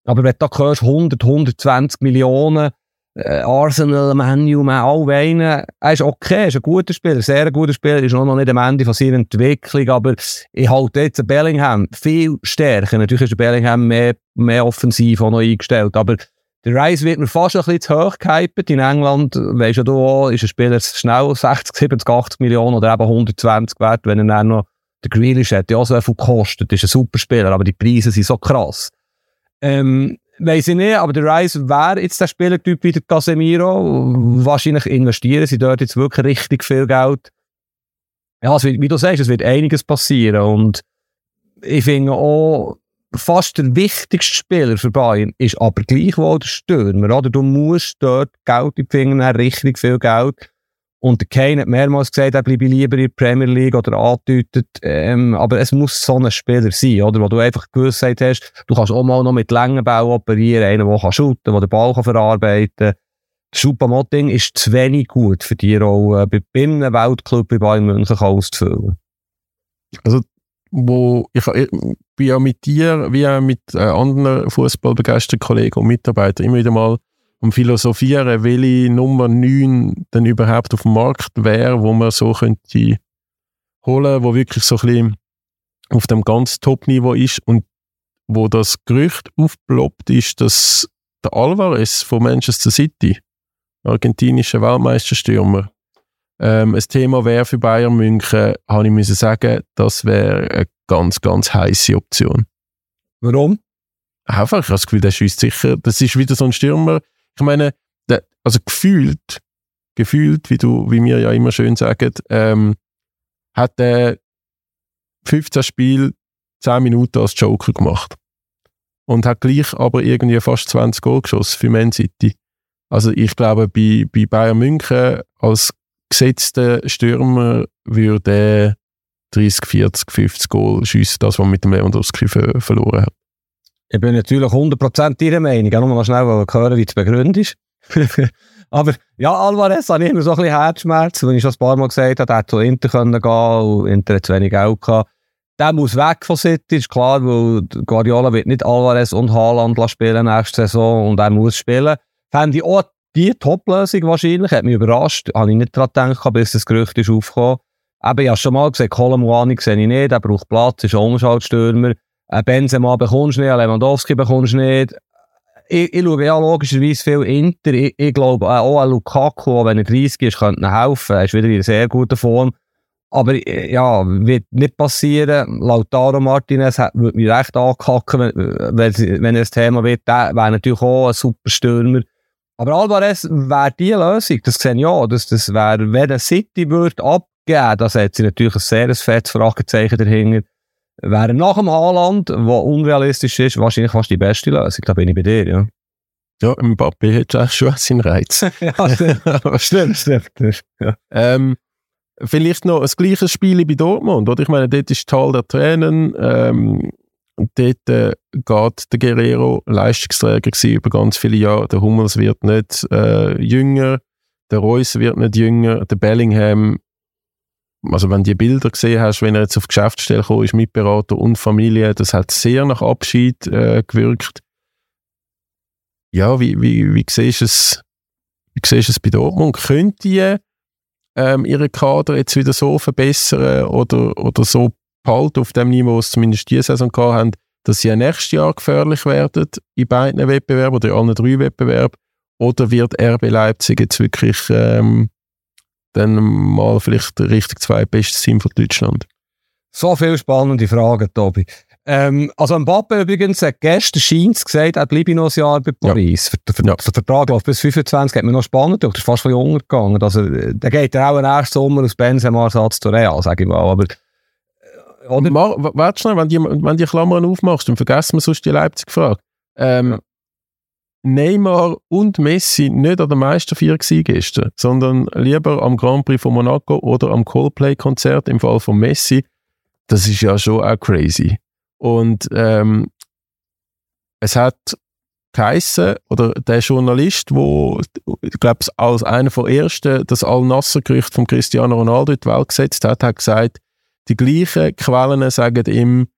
Aber wenn du da hörst, 100, 120 Millionen, äh, Arsenal, Manu, man all weinen. Er ist okay, er ist ein guter Spieler, sehr guter Spieler, ist noch nicht am Ende von seiner Entwicklung, aber ich halte jetzt Bellingham viel stärker. Natürlich ist Bellingham mehr, mehr offensiv auch noch eingestellt, aber der Rice wird mir fast ein bisschen zu hoch gehypt. In England, weisst du auch, ist ein Spieler schnell 60, 70, 80 Millionen oder eben 120 wert, wenn er dann noch der Grealish hat, ja so viel gekostet, ist ein super Spieler, aber die Preise sind so krass. Ähm, Weiß ich nicht, aber der Rice wäre jetzt der Spielertyp wie der Casemiro. Wahrscheinlich investieren sie dort jetzt wirklich richtig viel Geld. Ja, es wird, wie du sagst, es wird einiges passieren. Und ich finde auch, fast der wichtigste Spieler für Bayern ist aber gleichwohl der Stürmer. Oder? Du musst dort Geld in die Finger haben, richtig viel Geld. Und der Kane hat mehrmals gesagt, er bleibe lieber in der Premier League oder angedeutet. Ähm, aber es muss so ein Spieler sein, oder? Wo du einfach Gewissheit hast, du kannst auch mal noch mit Längenbau operieren, einer, der kann shooten, der den Ball kann verarbeiten kann. Schupamotting ist zu wenig gut für die Rolle, bei einem Weltclub wie Bayern München auszufüllen. Also, wo ich, ich bin ja mit dir, wie auch mit äh, anderen fußballbegeisterten Kollegen und Mitarbeitern immer wieder mal um philosophieren, welche Nummer 9 denn überhaupt auf dem Markt wäre, wo man so könnte holen, wo wirklich so ein bisschen auf dem ganz Top-Niveau ist und wo das Gerücht aufploppt ist, dass der Alvarez von Manchester City, argentinischer Weltmeisterstürmer, ähm, ein Thema wäre für Bayern München, habe ich müssen sagen, das wäre eine ganz, ganz heiße Option. Warum? Einfach, ich habe das Gefühl, der schießt sicher. Das ist wieder so ein Stürmer, ich meine, also gefühlt, gefühlt, wie du, wie wir ja immer schön sagen, ähm, hat er 15 Spiele 10 Minuten als Joker gemacht. Und hat gleich aber irgendwie fast 20 Goal geschossen für Man City. Also ich glaube, bei, bei Bayern München als gesetzter Stürmer würde er 30, 40, 50 Goal schiessen, das, was mit dem Lewandowski ver verloren hat. Ich bin natürlich 100% Ihrer Meinung. Ich nur mal schnell hören, wie du begründest. Aber ja, Alvarez ich immer so ein bisschen Herzschmerz, wenn ich schon ein paar Mal gesagt habe, er hätte zu Inter können gehen und Inter hat zu wenig Geld gehabt. Der muss weg von City, ist klar, weil Guardiola wird nicht Alvarez und Haaland spielen nächste Saison und er muss spielen. Fände ich auch die Top-Lösung wahrscheinlich, hat mich überrascht, habe ich nicht daran gedacht, bis das Gerücht ist aufgekommen. Aber ich habe schon mal gesagt, Colomwani sehe ich nicht, er braucht Platz, ist ein Umschaltstürmer. Ein Benzema bekommst du nicht, ein Lewandowski bekommst du nicht. Ich, ich schaue ja logischerweise viel Inter. Ich, ich glaube auch an Lukaku, wenn er 30 ist, könnte helfen. Er ist wieder in sehr guter Form. Aber ja, wird nicht passieren. Lautaro Martinez würde mich recht ankacken, wenn, wenn, wenn das Thema wird. Der wäre natürlich auch ein super Stürmer. Aber Alvarez wäre die Lösung. Das sehe ich auch. Das, das wäre, wenn der City würde abgeben, da setzt sie natürlich ein sehr fettes Fragezeichen dahinter wäre nach dem Haaland, wo unrealistisch ist, wahrscheinlich fast die beste Lösung. Da bin ich bei dir, ja. Ja, Mbappé hat auch schon seinen Reiz. ja, stimmt, stimmt. Ja. Ähm, vielleicht noch ein gleiches Spiel bei Dortmund, oder? Ich meine, dort ist Tal der Tränen. Ähm, dort äh, geht der Guerrero Leistungsträger über ganz viele Jahre. Der Hummels wird nicht äh, jünger, der Reus wird nicht jünger, der Bellingham also wenn du die Bilder gesehen hast, wenn er jetzt auf die Geschäftsstelle kam, ist Mitberater und Familie, das hat sehr nach Abschied äh, gewirkt. Ja, wie, wie, wie siehst du es, wie siehst du es bei Dortmund? Könnte die ähm, ihren Kader jetzt wieder so verbessern oder, oder so behalten auf dem Niveau, was zumindest diese Saison gehabt haben, dass sie ja nächstes Jahr gefährlich werden in beiden Wettbewerben oder in allen drei Wettbewerben? Oder wird RB Leipzig jetzt wirklich ähm, dann mal vielleicht richtig zwei bestes Team von Deutschland. So viele spannende Fragen, Tobi. Ähm, also Mbappe übrigens hat gestern Scheins gesagt, er bleibe noch ein Jahr bei Paris. Ja. Für, ja. Der Vertrag läuft bis 25, hat mir noch spannend durch, das ist fast ein bisschen untergegangen. Also, der geht ja auch nächsten Sommer aus Benzema-Ersatz zu Real, sage ich mal. Aber, äh, oder? Warte schnell, wenn die, wenn die Klammern aufmachst, dann vergessen wir sonst die Leipzig-Frage. Ähm, ja. Neymar und Messi nicht an der Meisterfeier gestern, sondern lieber am Grand Prix von Monaco oder am Coldplay-Konzert im Fall von Messi. Das ist ja schon auch crazy. Und ähm, es hat geheissen, oder der Journalist, wo ich glaube als einer von ersten das Al-Nasser-Gerücht von Cristiano Ronaldo in die Welt gesetzt hat, hat gesagt, die gleichen Quellen sagen ihm,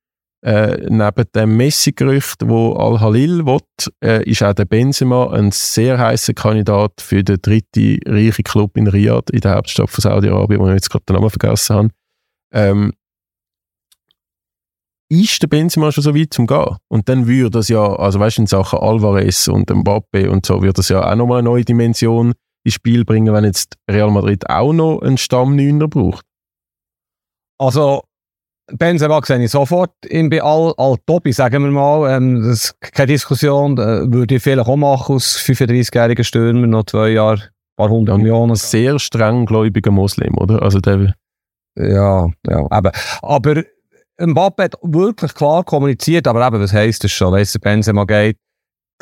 äh, neben dem Messi-Gerücht, wo Al-Halil will, äh, ist auch der Benzema ein sehr heißer Kandidat für den dritten reichen Club in Riyadh, in der Hauptstadt von Saudi-Arabien, wo ich jetzt gerade den Namen vergessen habe. Ähm, ist der Benzema schon so weit zum Gehen? Und dann würde das ja, also weißt du, in Sachen Alvarez und Mbappe und so, würde das ja auch nochmal eine neue Dimension ins Spiel bringen, wenn jetzt Real Madrid auch noch einen Stammneuner braucht. Also, Benzema sehe ich sofort in bei all, all Tobi, sagen wir mal. Ähm, das ist keine Diskussion, äh, würde ich vielleicht auch machen aus 35-jährigen Stürmer, noch zwei Jahre, ein paar hundert Millionen. Sehr strenggläubiger Muslim, oder? Also der ja, ja, eben. Aber Mbappe hat wirklich klar kommuniziert, aber eben, was heisst das schon, weiss, Benzema geht.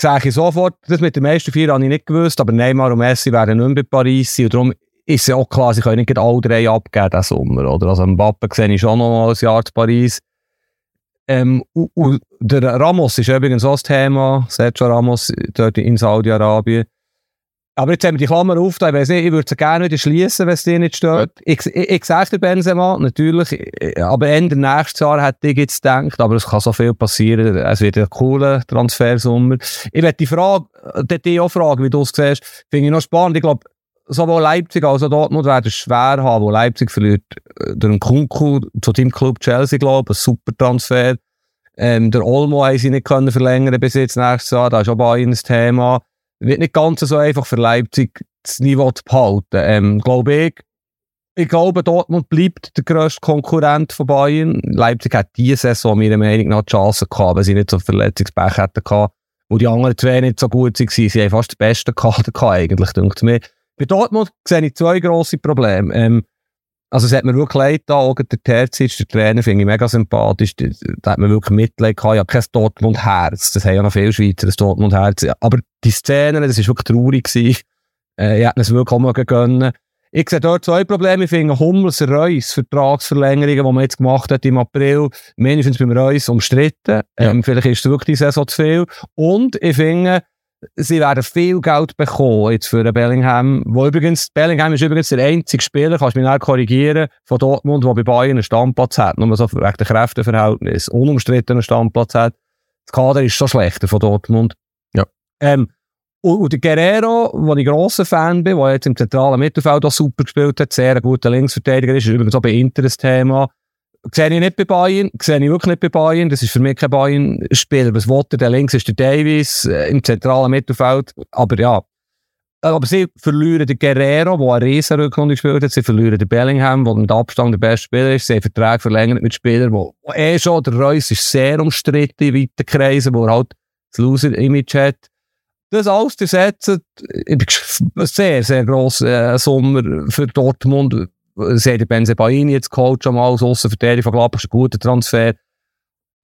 Sehe ich sofort, das mit den meisten vier habe ich nicht gewusst, aber Neymar und Messi werden nicht mehr bei Paris sein und darum ist ja auch klar, sie können nicht alle drei abgeben diesen Sommer, oder? Also Mbappe sehe ich schon noch mal ein Jahr zu Paris. Ähm, und, und der Ramos ist übrigens auch das Thema, Sergio Ramos dort in Saudi-Arabien. Aber jetzt haben wir die Klammer auf, ich weiß nicht, ich würde sie gerne wieder schließen, wenn es dir nicht stört. Ich, ich, ich sage dir Benzema, natürlich, aber Ende nächstes Jahr hätte ich jetzt gedacht, aber es kann so viel passieren, es wird ein cooler Transfersommer. Ich werde die Frage, die auch fragen, wie du es siehst, finde ich noch spannend. Ich glaube, sowohl Leipzig als auch Dortmund werden es schwer haben, wo Leipzig verliert äh, einen Kunku zu dem Club Chelsea, glaube ich, ein super Transfer. Ähm, der Olmo haben sie nicht können verlängern bis jetzt nächstes Jahr, da ist auch bei ihnen ein Thema wird nicht ganz so einfach für Leipzig das Niveau zu behalten. Ähm, glaube ich, ich glaube, Dortmund bleibt der grösste Konkurrent von Bayern. Leipzig hat diese Saison meiner Meinung nach die Chance gehabt, weil sie nicht so Verletzungspech hätten gehabt. Und die anderen zwei nicht so gut waren. Sie haben fast den besten Kader gehabt, eigentlich, denkt mir. Bei Dortmund sehe ich zwei grosse Probleme. Ähm, also es hat mir wirklich leid da, auch der Terzic, der Trainer, finde ich mega sympathisch, da, hat man wirklich Mitleid gehabt, ja, kein Dortmund-Herz, das haben ja noch viele Schweizer, das Dortmund-Herz, aber die Szene, das war wirklich traurig gewesen, äh, ich hätte es wirklich auch mal gönnen. Ich sehe dort zwei Probleme, ich finde Hummels, Reus, Vertragsverlängerungen, die man jetzt gemacht hat im April, mindestens beim Reus umstritten, ähm, ja. vielleicht ist es wirklich die Saison zu viel, und ich finde, sie werden viel Geld bekommen jetzt für den Bellingham. Wo übrigens, Bellingham ist übrigens der einzige Spieler, kannst du mich nicht korrigieren, von Dortmund, der bei Bayern einen Stammplatz hat. Nur so wegen der Kräfteverhältnis. Unumstrittenen Stammplatz hat. Das Kader ist schon schlechter von Dortmund. Ja. Ähm, und, und der Guerrero, wo ich grosser Fan bin, der jetzt im zentralen Mittelfeld auch super gespielt hat, sehr ein guter Linksverteidiger ist, ist übrigens auch bei Inter das Thema. Sehe ich nicht bei Bayern, sehe ich wirklich nicht bei Bayern. Das ist für mich kein Bayern-Spieler. Was wollte der links ist der Davies äh, im zentralen Mittelfeld. Aber ja. Aber sie verlieren den Guerrero, der eine Riesenrückrunde gespielt hat. Sie verlieren den Bellingham, der mit Abstand der beste Spieler ist. Sie haben Verträge verlängert mit Spielern, wo eh schon, der Reus ist sehr umstritten in weiten Kreisen, wo er halt das Loser-Image hat. Das alles zu setzen, sehr, sehr grosser äh, Sommer für Dortmund sie haben Benzebaini jetzt geholt, schon mal als Aussenverteidiger von Gladbach, ist ein guter Transfer.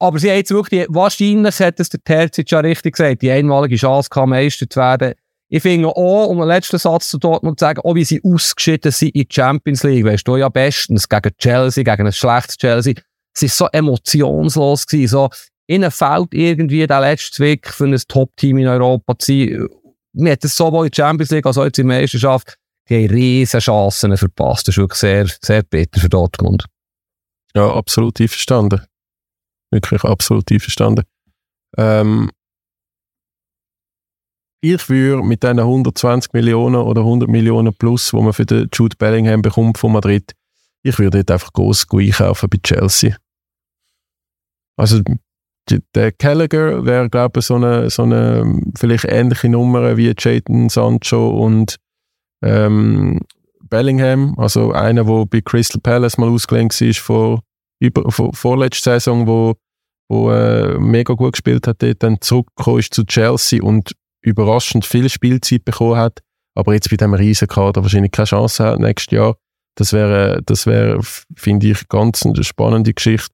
Aber sie haben jetzt wirklich, wahrscheinlich hat es der Terzic ja richtig gesagt, die einmalige Chance Meister zu werden. Ich finde auch, um einen letzten Satz zu Dortmund zu sagen, auch wie sie ausgeschieden sind in die Champions League, weißt du ja bestens, gegen Chelsea, gegen ein schlechtes Chelsea, es war so emotionslos gewesen, so, ihnen fehlt irgendwie der letzte Zwick für ein Top-Team in Europa zu sein. Mir hat es sowohl in der Champions League als auch in der Meisterschaft die haben riesige Chancen verpasst. Das ist wirklich sehr, sehr bitter für Dortmund. Ja, absolut einverstanden. Wirklich absolut einverstanden. Ähm, ich würde mit diesen 120 Millionen oder 100 Millionen plus, die man für den Jude Bellingham bekommt von Madrid, ich würde dort einfach groß einkaufen bei Chelsea. Also der Gallagher wäre, glaube ich, so eine, so eine vielleicht ähnliche Nummer wie Jadon Sancho und ähm, Bellingham, also einer, der bei Crystal Palace mal ausgelehnt war vor, über, vor vorletzter Saison, wo, wo äh, mega gut gespielt hat, dort dann zurückgekommen ist zu Chelsea und überraschend viel Spielzeit bekommen hat, aber jetzt bei diesem Riesenkader wahrscheinlich keine Chance hat nächstes Jahr. Das wäre, das wäre, finde ich, ganz eine spannende Geschichte.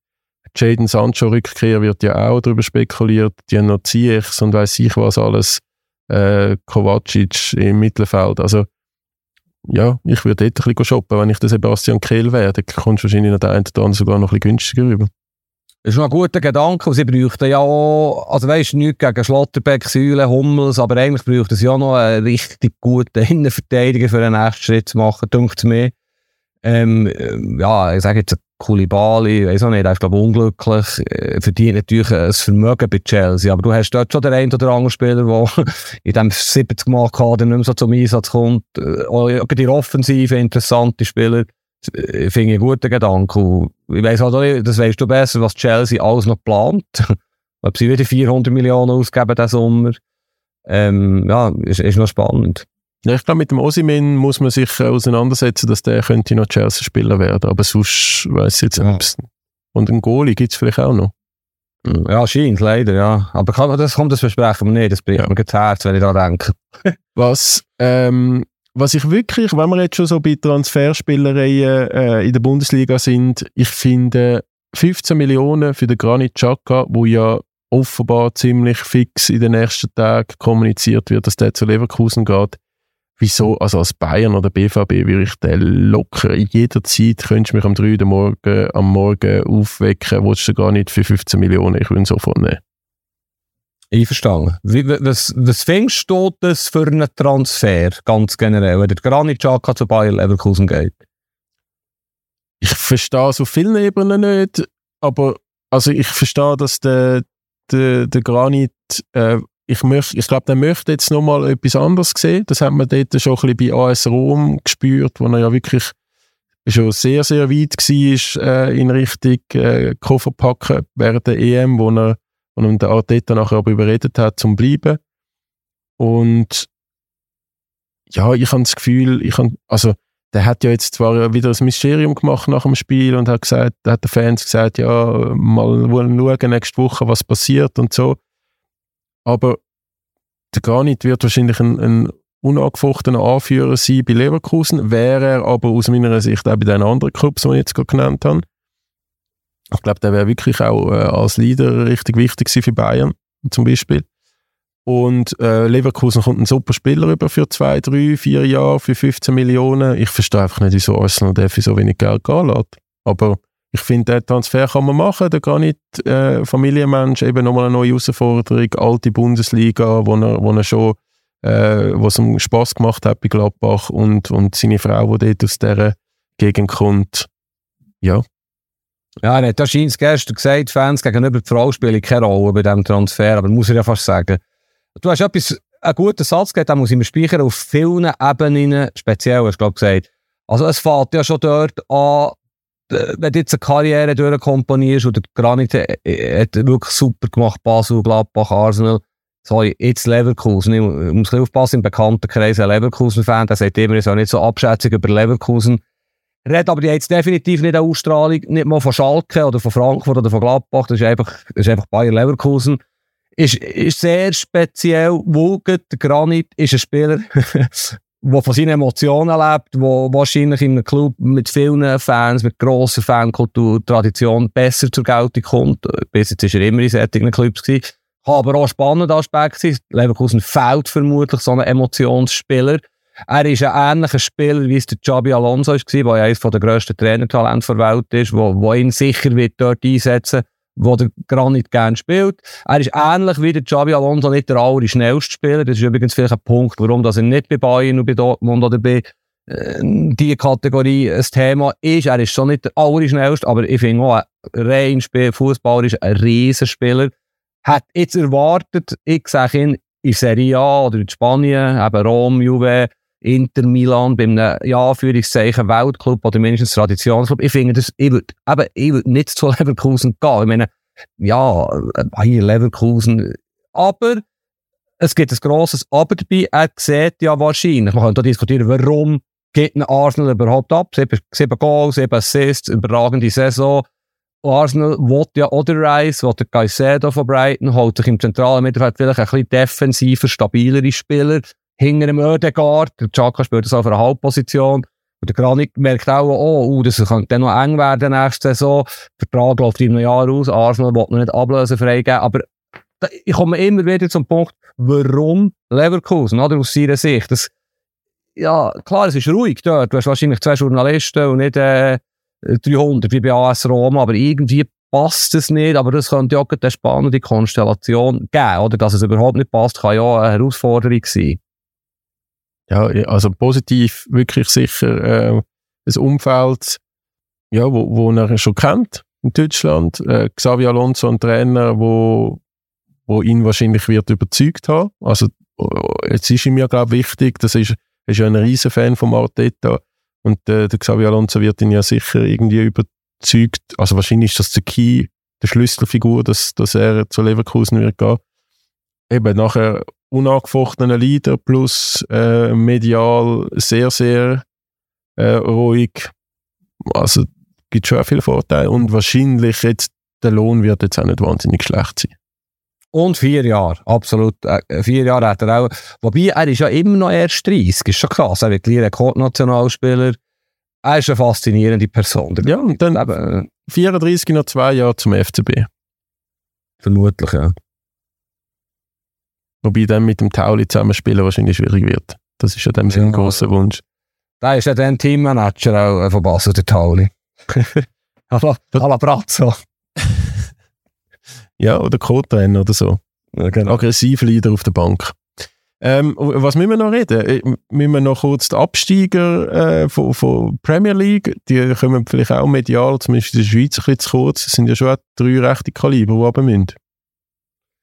Jaden Sancho Rückkehr wird ja auch darüber spekuliert. Die haben noch Ziyechs und weiß ich was alles. Äh, Kovacic im Mittelfeld. Also, ja, ich würde dort ein bisschen shoppen. Wenn ich der Sebastian Kehl wäre, dann kommst du wahrscheinlich noch der eine oder sogar noch ein bisschen günstiger rüber. Das ist noch ein guter Gedanke. Sie bräuchten ja auch, also weißt du, nichts gegen Schlotterbeck, Säule, Hummels, aber eigentlich bräuchten sie ja noch einen richtig guten Innenverteidiger für den nächsten Schritt zu machen, denkt mir. Ähm, ja, ich sage jetzt Kulibali, weiß auch nicht, er ist glaube unglücklich, äh, verdient natürlich ein Vermögen bei Chelsea, aber du hast dort schon den einen oder anderen Spieler, der in dem 70 Mal Kader nicht mehr so zum Einsatz kommt, äh, auch die Offensive interessante Spieler, äh, finde ich einen guten Gedanken. ich weiss auch nicht, das weißt du besser, was Chelsea alles noch plant, ob sie wieder 400 Millionen ausgeben diesen Sommer, ähm, ja, ist, ist noch spannend. Ja, ich glaube, mit dem Osimin muss man sich äh, auseinandersetzen, dass der könnte noch Chelsea-Spieler werden. Aber sonst weiß ich jetzt ja. nicht. Und einen Goalie gibt es vielleicht auch noch. Hm, ja, scheint, leider, ja. Aber kann, das kommt das versprechen wir nicht. Das bringt ja. mir das Herz, wenn ich da denke. was, ähm, was ich wirklich, wenn wir jetzt schon so bei Transferspielereien äh, in der Bundesliga sind, ich finde 15 Millionen für den Granit Xhaka, wo ja offenbar ziemlich fix in den nächsten Tagen kommuniziert wird, dass der zu Leverkusen geht, wieso, also als Bayern oder BVB würde ich den locker, jederzeit könntest du mich am 3 Uhr Morgen, am Morgen aufwecken, willst du gar nicht für 15 Millionen, ich würde sofort nehmen. Einverstanden. Wie, was, was findest du das für einen Transfer, ganz generell, wenn der Granit Xhaka zu Bayern Leverkusen geht? Ich verstehe es auf vielen Ebenen nicht, aber also ich verstehe, dass der, der, der Granit äh, ich, möchte, ich glaube, der möchte jetzt nochmal etwas anderes sehen. Das hat man dort schon ein bisschen bei AS Rom gespürt, wo er ja wirklich schon sehr, sehr weit war äh, in Richtung äh, Kofferpacken während der EM, wo er und der Arteta nachher aber überredet hat, zum bleiben. Und ja, ich habe das Gefühl, ich hab, also der hat ja jetzt zwar wieder ein Mysterium gemacht nach dem Spiel und hat gesagt, hat den Fans gesagt, ja, mal schauen nächste Woche, was passiert und so. Aber der Granit wird wahrscheinlich ein, ein unangefochtener Anführer sein bei Leverkusen, wäre er aber aus meiner Sicht auch bei den anderen Clubs, die ich jetzt gerade genannt habe. Ich glaube, der wäre wirklich auch äh, als Leader richtig wichtig für Bayern, zum Beispiel. Und äh, Leverkusen kommt ein super Spieler über für zwei, drei, vier Jahre, für 15 Millionen. Ich verstehe einfach nicht, wieso Arsenal der für so wenig Geld gehen lässt. Aber ich finde, den Transfer kann man machen. Der gar nicht äh, Familienmensch, eben nochmal eine neue Herausforderung, alte Bundesliga, wo er, wo er schon, äh, was ihm Spass gemacht hat bei Gladbach und, und seine Frau, die dort aus dieser Gegend kommt. Ja. Ja, er hat ja gestern gesagt, Fans gegenüber der Frau spielen keine Rolle bei diesem Transfer, aber muss ich ja fast sagen. Du hast etwas, einen guten Satz gegeben, den muss ich mir speichern, auf vielen Ebenen speziell, hast du glaube gesagt. Also es fällt ja schon dort an, wenn du jetzt eine Karriere durchkomponierst und der Granit äh, äh, hat wirklich super gemacht, Basel, Gladbach, Arsenal, sorry, jetzt Leverkusen. Ich muss ein aufpassen, im bekannten Kreis ein Leverkusen-Fan, der sagt immer, ich soll nicht so abschätzig über Leverkusen Red aber die jetzt definitiv nicht eine Ausstrahlung, nicht mal von Schalke oder von Frankfurt oder von Gladbach, das ist einfach, das ist einfach Bayer Leverkusen. Ist, ist sehr speziell. Der Granit, ist ein Spieler, der von seinen Emotionen lebt, der wahrscheinlich in einem Club mit vielen Fans, mit grosser Fankultur, Tradition besser zur Geltung kommt. Bis jetzt war er immer in solchen Clubs. Gewesen. Kann aber auch ein spannender Aspekt sein. Leverkusen fehlt vermutlich so einen Emotionsspieler. Er ist ein ähnlicher Spieler, wie es der Xabi Alonso war, der ja eines der grössten Trainertalente der Welt ist, wo, wo ihn sicher wird dort einsetzen wird wo der Granit gerne spielt. Er ist ähnlich wie der Xabi Alonso nicht der allerschnellste Spieler. Das ist übrigens vielleicht ein Punkt, warum dass er nicht bei Bayern und bei Dortmund oder bei äh, diese Kategorie ein Thema ist. Er ist schon nicht der allerschnellste, aber ich finde auch, ein rein Fußballer ist ein Riesenspieler. Hat jetzt erwartet, ich sage ihn, in Serie A oder in Spanien, eben Rom, Juve, Inter Milan, bei einem, ja, Führungszeichen Weltclub oder mindestens Traditionsclub. Ich finde das, ich würde, eben, ich würde nicht zu Leverkusen gehen. Ich meine, ja, Bayer Leverkusen, aber es gibt ein grosses Aber dabei. Er sieht ja wahrscheinlich, man kann da diskutieren, warum geht ein Arsenal überhaupt ab? Sieben, sieben Goals, sieben Assists, überragende Saison. Arsenal will ja oder Rice, will der Caicedo von Brighton, holt sich im zentralen Mittelfeld vielleicht ein bisschen defensiver, stabilere Spieler. Hinter dem Ödegaard, der Chaka spielt das auf einer Halbposition. Und der Granik merkt auch, oh, uh, das könnte dann noch eng werden nächste Saison. Der Vertrag läuft in einem Jahr aus, Arsenal will noch nicht ablösen freigeben. Aber ich komme immer wieder zum Punkt, warum Leverkusen, oder, aus seiner Sicht. Das, ja, klar, es ist ruhig dort. Du hast wahrscheinlich zwei Journalisten und nicht äh, 300 wie bei AS Roma, aber irgendwie passt es nicht. Aber das könnte ja auch eine spannende Konstellation geben, oder? Dass es überhaupt nicht passt, kann ja eine Herausforderung sein. Ja, also positiv wirklich sicher äh, ein Umfeld, ja, wo, wo er schon kennt in Deutschland. Äh, Xavi Alonso, ein Trainer, wo, wo ihn wahrscheinlich wird überzeugt haben. Also jetzt ist ihm ja glaube ich wichtig, das ist, ist ja ein riesen Fan von Arteta und äh, der Xavi Alonso wird ihn ja sicher irgendwie überzeugt. Also wahrscheinlich ist das der Key, der Schlüsselfigur, dass, dass er zu Leverkusen wird gehen. Eben nachher unangefochtener Leader plus äh, medial sehr, sehr äh, ruhig. Also gibt schon viele Vorteile und wahrscheinlich jetzt der Lohn wird jetzt auch nicht wahnsinnig schlecht sein. Und vier Jahre, absolut. Äh, vier Jahre hat er auch. Wobei, er ist ja immer noch erst 30, ist schon krass. Er wird gleich Rekordnationalspieler. Er ist eine faszinierende Person. Ja, und dann eben, 34 noch zwei Jahre zum FCB. Vermutlich, ja. Wobei dann mit dem Tauli zusammenspielen wahrscheinlich schwierig wird. Das ist ja dem ja. ein grosser Wunsch. Da ist ja dann Teammanager auch äh, von Basel, der Tauli. alla, alla Brazzo. ja, oder Co-Trainer oder so. Ja, genau. Aggressiv Leader auf der Bank. Ähm, was müssen wir noch reden? Äh, müssen wir noch kurz die Absteiger äh, von, von Premier League, die kommen vielleicht auch medial, zumindest in der Schweiz, ein bisschen zu kurz. Es sind ja schon drei rechte Kaliber, die runter müssen.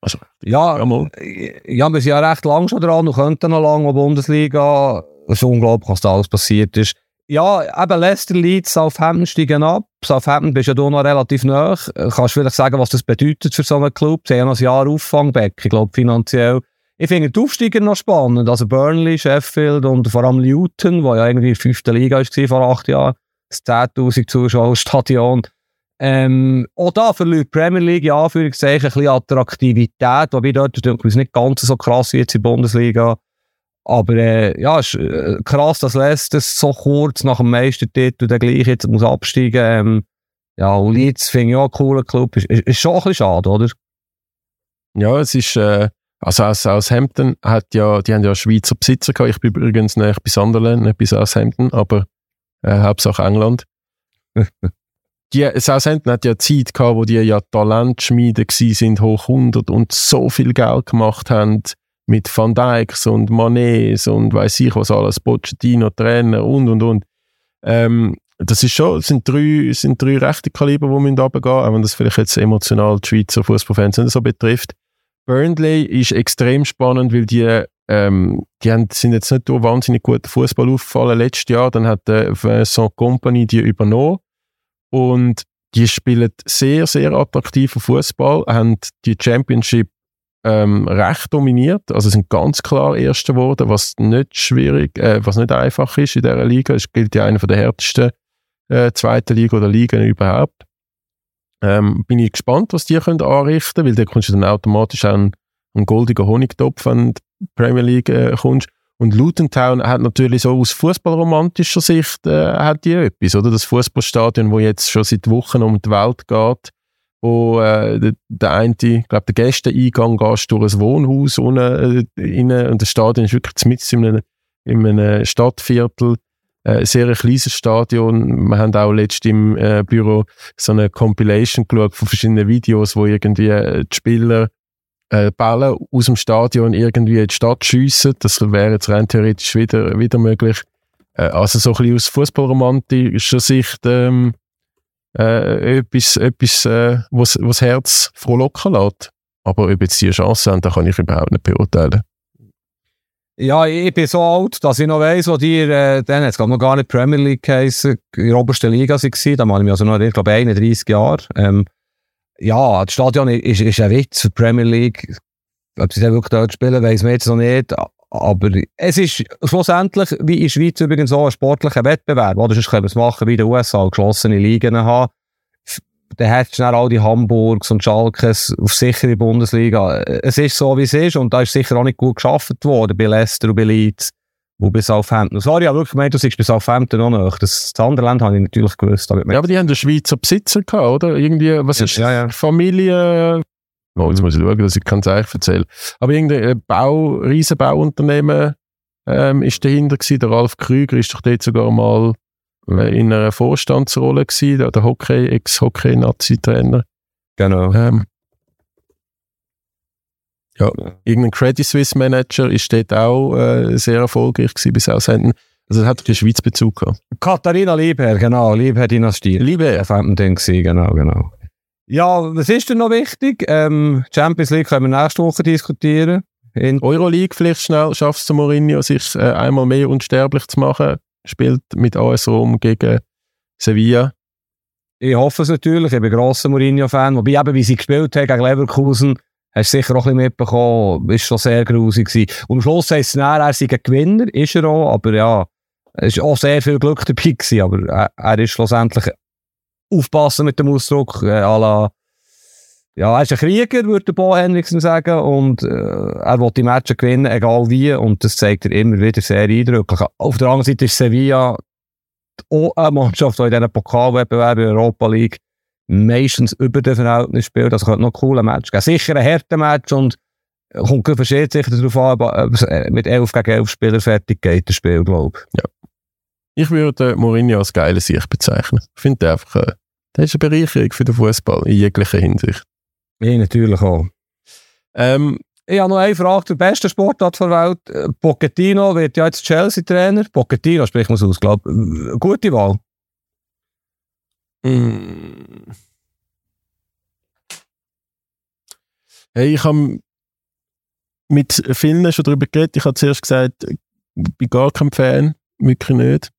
Also, ja, ja, wir sind ja recht lang schon dran und könnten noch lange in Bundesliga. Es ist unglaublich, was da alles passiert ist. Ja, eben Leicester Leeds, Southampton steigen ab. Southampton bist ja du noch relativ nah. Kannst du vielleicht sagen, was das bedeutet für so einen Club? Sie haben noch ein Jahr Auffangbeck, ich glaube finanziell. Ich finde die Aufsteiger noch spannend. Also Burnley, Sheffield und vor allem Luton, wo ja irgendwie in der fünften Liga war vor acht Jahren. Das 10'000 Zuschauer Stadion. Ähm, auch da verliert die Premier League in Anführungszeichen ein bisschen Attraktivität, wobei dort denke ich, nicht ganz so krass wie jetzt in der Bundesliga. Aber äh, ja, es ist äh, krass, dass Leicester so kurz nach dem Meistertitel dann gleich jetzt muss absteigen ähm, Ja, und Leeds finde ich auch ein cooler Club. Ist, ist, ist schon ein bisschen schade, oder? Ja, es ist... Äh also aus Southampton hat ja, die haben ja Schweizer Besitzer gehabt. Ich bin übrigens nicht bei Sunderland, nicht bei Southampton, aber äh, Hauptsache England. die Southampton hat ja Zeit gehabt, wo die ja Talentschmiede gsi sind, hoch 100 und so viel Geld gemacht haben mit Van Dijks und Manets und weiß ich was alles, Pochettino, Trainer und und und. Ähm, das ist schon, sind drei, sind drei rechte Kaliber, die müssen runtergehen, auch wenn das vielleicht jetzt emotional die Schweizer Fußballfans nicht so betrifft. Burnley ist extrem spannend, weil die, ähm, die haben, sind jetzt nicht durch wahnsinnig gut Fußball aufgefallen letztes Jahr. Dann hat der Vincent Company die übernommen und die spielen sehr, sehr attraktiven Fußball, haben die Championship ähm, recht dominiert, also sind ganz klar Erste geworden, was nicht schwierig, äh, was nicht einfach ist in dieser Liga. Es gilt ja einer der härtesten äh, zweiten Liga oder Ligen überhaupt. Ähm, bin ich gespannt, was die können anrichten, weil da kommst du dann automatisch einen, einen goldigen Honigtopf, wenn du Premier League äh, kommst. Und Luton Town hat natürlich so aus fußballromantischer Sicht äh, hat die etwas, oder? Das Fußballstadion, wo jetzt schon seit Wochen um die Welt geht, wo äh, der, der eine, ich glaube, der Gästeeingang gehst durch ein Wohnhaus unten äh, rein, und das Stadion ist wirklich mitten in einem, in einem Stadtviertel. Äh, sehr ein kleines Stadion. Wir haben auch letztens im äh, Büro so eine Compilation geschaut von verschiedenen Videos, wo irgendwie äh, die Spieler äh, Bälle aus dem Stadion irgendwie in die Stadt schiessen. Das wäre jetzt rein theoretisch wieder, wieder möglich. Äh, also so ein bisschen aus fußballromantischer Sicht ähm, äh, etwas, etwas äh, was, was Herz frohlocken lässt. Aber ob jetzt die Chance haben, da kann ich überhaupt nicht beurteilen. Ja, ich bin so alt, dass ich noch weiss, wo die, äh, dann es noch gar nicht Premier League geheissen, in der obersten Liga waren. Da mache ich mich also noch, ich glaube, 31 Jahre. Ähm, ja, das Stadion ist, ist ein Witz für die Premier League. Ob sie dann wirklich dort spielen, weiss man jetzt noch nicht. aber es ist schlussendlich, wie in der Schweiz übrigens auch ein sportlicher Wettbewerb. Oder sonst können wir es machen wie in den USA, geschlossene Ligen haben. Dann hättest du dann all die Hamburgs und Schalkes auf sichere Bundesliga. Es ist so, wie es ist und da ist sicher auch nicht gut geschafft worden bei Leicester und bei Leeds. Wo bis Southampton. Sorry, ich habe wirklich gemeint, du sagst bis Southampton noch nicht. Das, das andere Land habe ich natürlich gewusst. Aber ja, aber die haben den Schweizer Besitzer gehabt, oder? Irgendwie, was ist ja, ja. Familie... Oh, jetzt muss ich schauen, dass ich kein Zeichen erzähle. Aber irgendein Bau, Riesenbauunternehmen ähm, ist dahinter gewesen. Der Ralf Krüger ist doch dort sogar mal äh, in einer Vorstandsrolle gewesen, der, der Hockey, Ex-Hockey-Nazi-Trainer. Genau. Ähm, ja, irgendein Credit Suisse Manager ist dort auch äh, sehr erfolgreich gewesen bis Aushänden. Also es hat den Schweiz Bezug gehabt. Katharina Liebherr, genau, Liebherr-Dynastie. Liebherr. Das war dann gewesen, genau, genau. Ja, was ist denn noch wichtig? Ähm, Champions League können wir nächste Woche diskutieren. In Euroleague vielleicht schnell, schafft es Mourinho, sich äh, einmal mehr unsterblich zu machen. Spielt mit AS Rom gegen Sevilla. ich hoffe es natürlich, ich bin ein grosser Mourinho-Fan. Wobei eben, wie sie gespielt haben gegen Leverkusen, hast du sicher auch ein bisschen mitbekommen, ist schon sehr grusig gewesen. Und am Schluss heisst es dann, er sei ein Gewinner, ist er auch, aber ja, es war auch sehr viel Glück dabei gewesen, aber er, er ist schlussendlich aufpassen mit dem Ausdruck, äh, la, ja, er ist ein Krieger, würde Bo Henriksen sagen, und äh, er will die Matches gewinnen, egal wie, und das zeigt er immer wieder sehr eindrücklich. Auf der anderen Seite ist Sevilla auch eine Mannschaft, die in diesen Pokalwettbewerben Europa League meistens über dem Verhältnis spielt. Also könnte noch ein cooler Match geben. Sicher ein harter Match und kommt für Schiedsrichter darauf an, ob es äh, mit 11 gegen 11 Spielern fertig geht, das Spiel, glaube ich. Ich würde Mourinho als geile Sicht bezeichnen. Ich finde den einfach, äh, der ist eine Bereicherung für den Fußball in jeglicher Hinsicht. Ich natürlich auch. Ähm, Ich habe noch eine Frage zur besten Sportart der Welt. Äh, Pochettino wird ja jetzt Chelsea-Trainer. Pochettino spricht man es aus, glaube. Gute Wahl. Mm. Hey, ich habe mit vielen schon darüber geredet. Ich habe zuerst gesagt, ich bin gar kein Fan, wirklich nicht.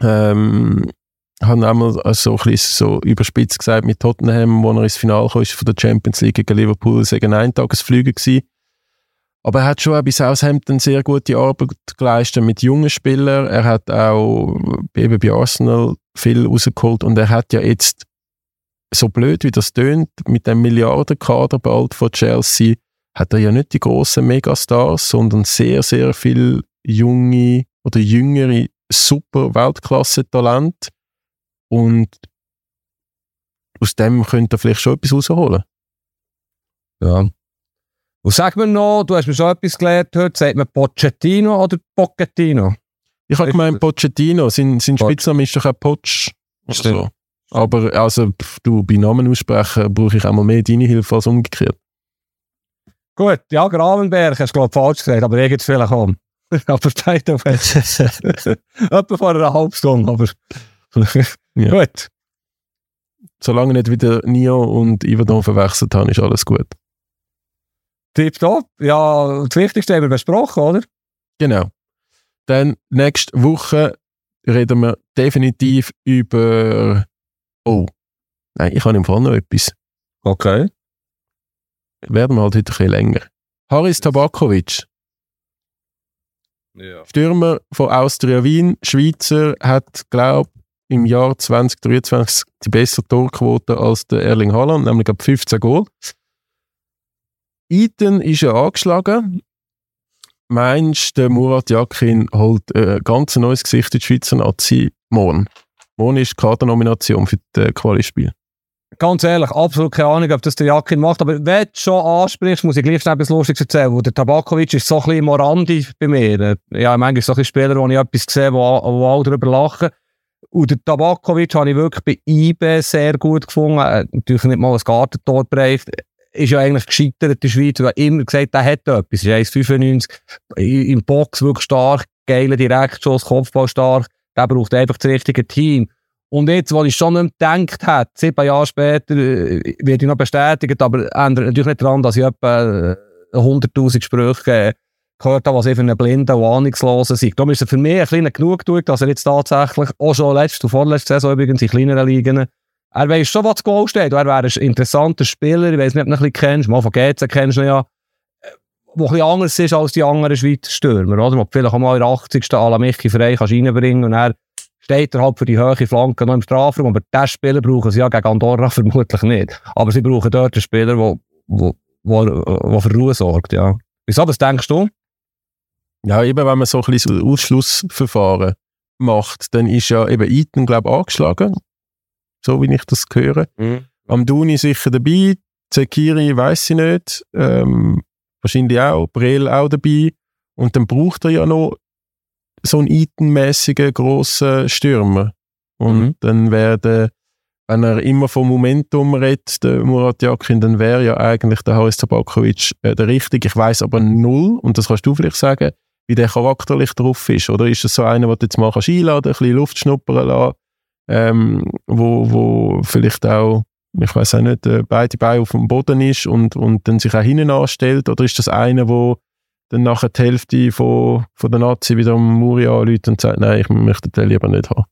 Ähm, habe einmal also so ein so überspitzt gesagt mit Tottenham, wo er ins Finale kam, ist von der Champions League gegen Liverpool, sagen Eintagesflüge gewesen. Aber er hat schon auch bei Southampton sehr gute Arbeit geleistet mit jungen Spielern. Er hat auch eben bei Arsenal viel rausgeholt und er hat ja jetzt, so blöd wie das tönt, mit dem Milliardenkader bald von Chelsea, hat er ja nicht die grossen Megastars, sondern sehr, sehr viel junge oder jüngere super Weltklasse-Talent. Und aus dem könnte er vielleicht schon etwas rausholen. Ja. Und sag mir noch, du hast mir schon etwas gelernt heute, sagt man Pochettino oder Pochettino? Ich habe gemeint, Pochettino, sein, sein Poch. Spitzname ist doch auch Poch. Stimmt. So. Aber also, pf, du, bei Namen aussprechen brauche ich einmal mehr deine Hilfe als umgekehrt. Gut, ja, Gravenberg hast du glaube falsch gesagt, aber ich jetzt vielleicht auch. aber beide auf Etwa vor einer halben Stunde, aber Ja. gut. Solange ich nicht wieder Nio und Ivadon verwechselt habe, ist alles gut. Tipptopp. Ja, das Wichtigste haben wir besprochen, oder? Genau. Dann nächste Woche reden wir definitiv über. Oh, nein, ich habe im Fall noch etwas. Okay. Werden wir halt heute ein bisschen länger. Haris Tabakovic, Ja. Stürmer von Austria Wien, Schweizer, hat, glaube im Jahr 2023 die bessere Torquote als der Erling Haaland, nämlich ab 15 Goal. Iten ist ja angeschlagen. Meinst du, Murat Yakin holt ein ganz neues Gesicht in die Schweizer Nazi morgen? Morgen ist die Kadernomination für das Quali-Spiel. Ganz ehrlich, absolut keine Ahnung, ob das der Jakin macht, aber wenn du schon ansprichst, muss ich gleich schnell etwas Lustiges erzählen. Der Tabakovic ist so ein bisschen Morandi bei mir. Ja, manchmal so ein Spieler, wo ich etwas sehe, wo, wo alle darüber lachen. Und der Tabakovic habe ich wirklich bei IB sehr gut gefunden. Natürlich nicht mal ein Gartentor bereicht. Ist ja eigentlich gescheitert in der Schweiz. Er hat immer gesagt, er hat etwas. Er ist 1,95. Im Box wirklich stark. Geiler Direktschuss, Kopfball stark. Der braucht einfach das richtige Team. Und jetzt, was ich schon nicht gedacht habe, sieben Jahre später, äh, wird ich noch bestätigt, aber ändert natürlich nicht daran, dass ich etwa äh, 100'000 Sprüche äh, gehört habe, was für einen blinden und ahnungslosen sei. Darum ist er für mich ein kleiner Genugtuung, dass er jetzt tatsächlich, auch schon letzte und vorletzte Saison übrigens in kleineren Ligen, er weiss schon, was zu Goal steht. Er wäre ein interessanter Spieler, ich weiss nicht, ob du ihn ein bisschen kennst, mal von GC kennst du ihn ja. wo ein bisschen anders ist als die anderen Schweizer Stürmer, oder? Du vielleicht auch mal in der 80. Ala Michi frei kannst reinbringen und er steht er halt für die hohe Flanke noch im Strafraum, aber diesen Spieler brauchen sie ja gegen Andorra vermutlich nicht. Aber sie brauchen dort einen Spieler, der für Ruhe sorgt, ja. Wieso, was denkst du? Ja, eben wenn man so ein bisschen Ausschlussverfahren macht, dann ist ja eben Eaton, glaube ich, angeschlagen. So wie ich das höre. Mhm. Am Duni sicher dabei, Zekiri weiß ich nicht, ähm, wahrscheinlich auch, Brel auch dabei. Und dann braucht er ja noch so einen Eaton-mäßigen grossen Stürmer. Und Mhm. dann wäre wenn er immer vom Momentum redet, der Murat Yakin, dann wäre ja eigentlich der Haris Tabakovic äh, der Richtige. Ich weiß aber null, und das kannst du vielleicht sagen, wie der charakterlich drauf ist. Oder ist es so einer, den du jetzt mal kannst einladen kannst, ein bisschen Luft schnuppern lassen, ähm, wo, wo vielleicht auch, ich weiß auch nicht, äh, beide Beine auf dem Boden ist und, und dann sich auch hinten anstellt? Oder ist das einer, wo dann nachher die Hälfte von, von der Nazi wieder am Muri anruft und sagt, nein, ich möchte den lieber nicht haben?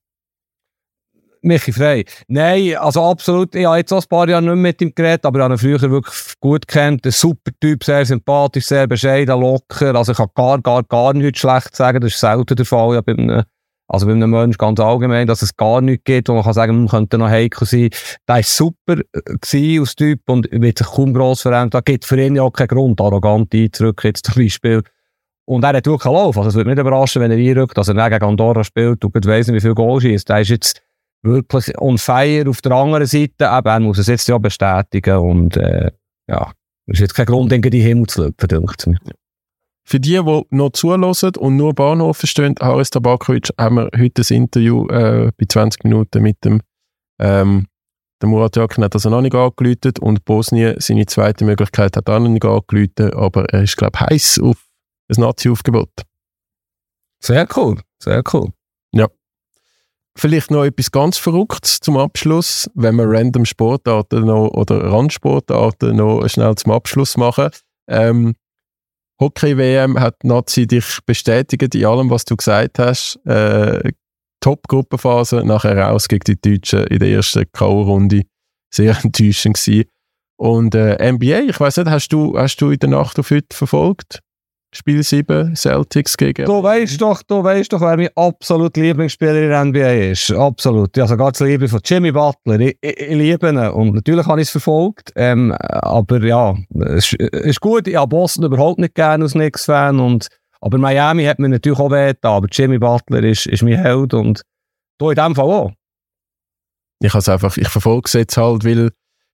Michi Frey. Nein, also absolut. Ich habe jetzt auch ein paar Jahre nicht mit ihm geredet, aber ich habe ihn früher wirklich gut kennt. Ein super Typ, sehr sympathisch, sehr bescheiden, locker. Also ich kann gar, gar, gar nichts schlecht sagen. Das ist selten der Fall. Ja, bei also bei einem Menschen ganz allgemein, dass es gar nichts gibt, wo man kann sagen, man könnte noch heikel sein. Der war super äh, als Typ und wird sich kaum gross verändert. Da gibt für ihn ja auch keinen Grund, arrogant einzurücken jetzt zum Beispiel. Und er hat wirklich einen Lauf. Also es würde mich nicht überraschen, wenn er einrückt, dass er gegen Andorra spielt und weiss nicht, wie viel Goal schießt. Der ist jetzt wirklich on fire. Auf der anderen Seite, eben, er muss es jetzt ja bestätigen und äh, ja, es ist jetzt kein Grund, in den Himmel zu lüpfen, denke ich mir. Für die, die noch zulassen und nur Bahnhof verstehen, Haris Tabakovic, haben wir heute ein Interview äh, bei 20 Minuten mit dem ähm, der Murat Yakin hat also noch nicht angeläutet und Bosnien, seine zweite Möglichkeit, hat auch noch nicht angeläutet, aber er ist, glaube ich, heiß auf ein Nazi-Aufgebot. Sehr cool, sehr cool. Vielleicht noch etwas ganz Verrücktes zum Abschluss, wenn wir random Sportarten noch, oder Randsportarten noch schnell zum Abschluss machen. Ähm, Hockey-WM hat Nazi dich bestätigt in allem, was du gesagt hast. Äh, Top-Gruppenphase, nachher raus gegen die Deutschen in der ersten K.O.-Runde. Sehr enttäuschend gewesen. Und äh, NBA, ich weiß nicht, hast du, hast du in der Nacht auf heute verfolgt? Spiel 7, Celtics gegen... Du weißt doch, du weißt doch, wer mein absolut Lieblingsspieler in der NBA ist. Absolut. Also ganz Liebe von Jimmy Butler. Ich, ich, ich liebe ihn. Und natürlich habe ich es verfolgt. Ähm, aber ja, es ist- gut. Ich habe Boston überhaupt nicht gerne als Knicks-Fan. Und, aber Miami hat mir natürlich auch weh. Aber Jimmy Butler ist, ist mein Held. Und du in dem Fall auch. ich einfach, ich verfolge es jetzt halt, weil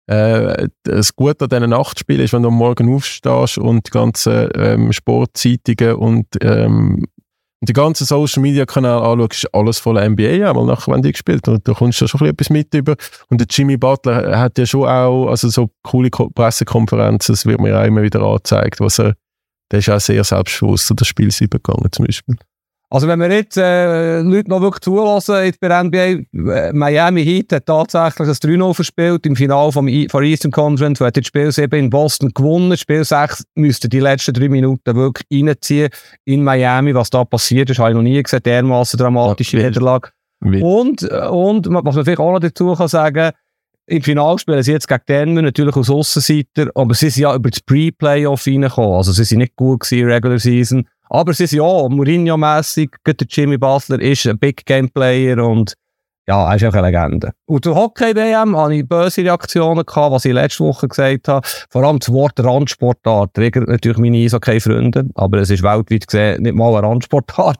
äh, das Gute an diesen Nachtspielen ist, wenn du am Morgen aufstehst und die ganzen ähm, Sportzeitungen und ähm, die ganzen Social Media Kanäle anschaust, ist alles voller NBA, einmal nachher, wenn die gespielt und da kommst du schon ein bisschen etwas mit über. Und der Jimmy Butler hat ja schon auch, also so coole Ko- Pressekonferenzen, das wird mir auch immer wieder angezeigt, was er, der ist auch sehr selbstbewusst an das Spiel 7 gegangen zum Beispiel. Also wenn wir jetzt äh, Leute noch wirklich zulassen, jetzt bei der NBA, Miami Heat hat tatsächlich das 3-0 verspielt im Finale vom I von Eastern Conference, hat jetzt Spiel 7 in Boston gewonnen, Spiel 6 müsste die letzten drei Minuten wirklich reinziehen in Miami, was da passiert ist, habe ich noch nie gesehen, dermaßen dramatische Ja. Niederlage. Und, und was man vielleicht auch noch dazu kann sagen, im Finale spielen sie jetzt gegen Denver, natürlich aus Aussenseiter, aber sie sind ja über das Pre-Playoff reingekommen. Also sie sind nicht gut gewesen in der Regular Season. Aber sie sind ja Mourinho-mässig, der Jimmy Butler ist ein Big Game Player und ja, er ist auch eine Legende. Und zur Hockey-WM hatte ich böse Reaktionen, gehabt, was ich letzte Woche gesagt habe. Vor allem das Wort Randsportart triggert natürlich meine Eishockey-Freunde, aber es ist weltweit gesehen nicht mal eine Randsportart.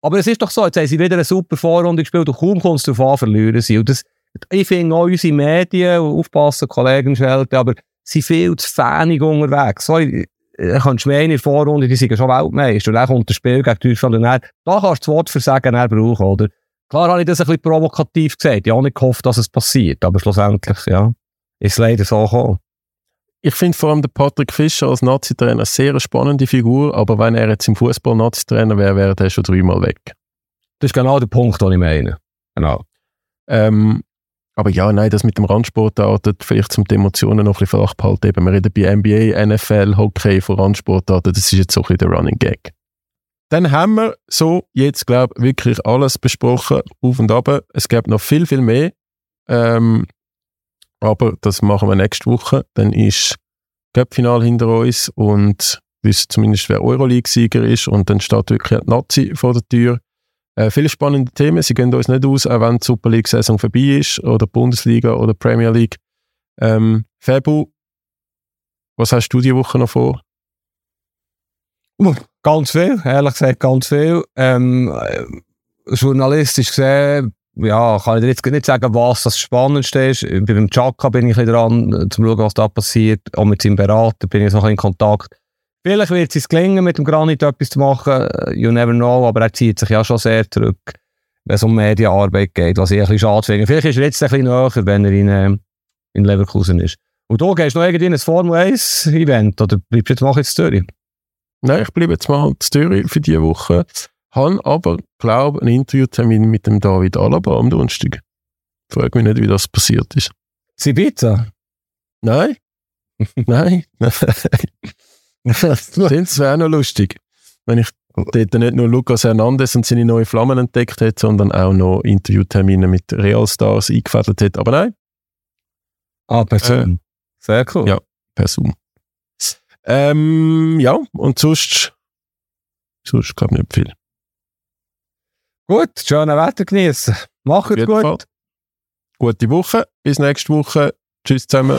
Aber es ist doch so, jetzt haben sie wieder eine super Vorrunde gespielt und kaum kommst du davon, verlieren sie. Und das, ich finde auch unsere Medien, aufpassen, Kollegen schelten, aber sie sind viel zu fanig unterwegs. Sorry, äh, kannst du mehr in der Vorrunde, die sind schon Weltmeister. Und dann kommt das Spiel gegen Deutschland und dann, da kannst du das Wort versagen dann brauchen, oder? Klar habe ich das ein bisschen provokativ gesagt. Ich habe nicht gehofft, dass es passiert. Aber schlussendlich, ja, ist es leider so gekommen. Ich finde vor allem der Patrick Fischer als Nazi-Trainer eine sehr spannende Figur, aber wenn er jetzt im Fußball Nazi-Trainer wäre, wäre er schon dreimal weg. Das ist genau der Punkt, den ich meine. Genau. Ähm, aber ja, nein, das mit dem Randsportarten, vielleicht zum die Emotionen noch ein bisschen flach. Eben, wir reden bei NBA, NFL, Hockey von Randsportarten, das ist jetzt so ein bisschen der Running Gag. Dann haben wir so jetzt, glaube ich, wirklich alles besprochen, auf und ab. Es gibt noch viel, viel mehr. Ähm, aber das machen wir nächste Woche. Dann ist Cup-Final hinter uns und wissen zumindest, wer Euroleague-Sieger ist und dann steht wirklich die Nazi vor der Tür. Äh, viele spannende Themen, sie gehen uns nicht aus, auch wenn die Super League-Saison vorbei ist oder Bundesliga oder Premier League. Ähm, Fabu, was hast du die Woche noch vor? Ganz viel, ehrlich gesagt, ganz viel. Ähm, äh, journalistisch gesehen, ja, kann ich dir jetzt nicht sagen, was das Spannendste ist. Beim Chaka bin ich ein dran, äh, zum schauen, was da passiert. Auch mit seinem Berater bin ich noch in Kontakt. Vielleicht wird es gelingen, mit dem Granit etwas zu machen. You never know, aber er zieht sich ja schon sehr zurück, wenn es um Medienarbeit geht, was ich ein bisschen schade finde. Vielleicht ist er jetzt ein bisschen näher, wenn er in, äh, in Leverkusen ist. Und du gehst noch irgendwie ein Formel 1 Event oder bleibst du jetzt mal in Zürich? Nein, ich bleibe jetzt mal in Zürich für diese Woche. Habe aber, glaube ich, einen Interviewtermin mit dem David Alaba am Donnerstag. Frag mich nicht, wie das passiert ist. Sibiza? Nein. Nein. Das wäre auch noch lustig, wenn ich dort nicht nur Lucas Hernandez und seine neuen Flammen entdeckt hätte, sondern auch noch Interviewtermine mit Realstars eingefädelt hätte. Aber nein. Ah, per Zoom. Äh, Sehr cool. Ja, per Zoom. Ähm, ja, und sonst, sonst glaube ich nicht viel. Gut, schönes Wetter genießen. Macht es gut. Fall. Gute Woche. Bis nächste Woche. Tschüss zusammen.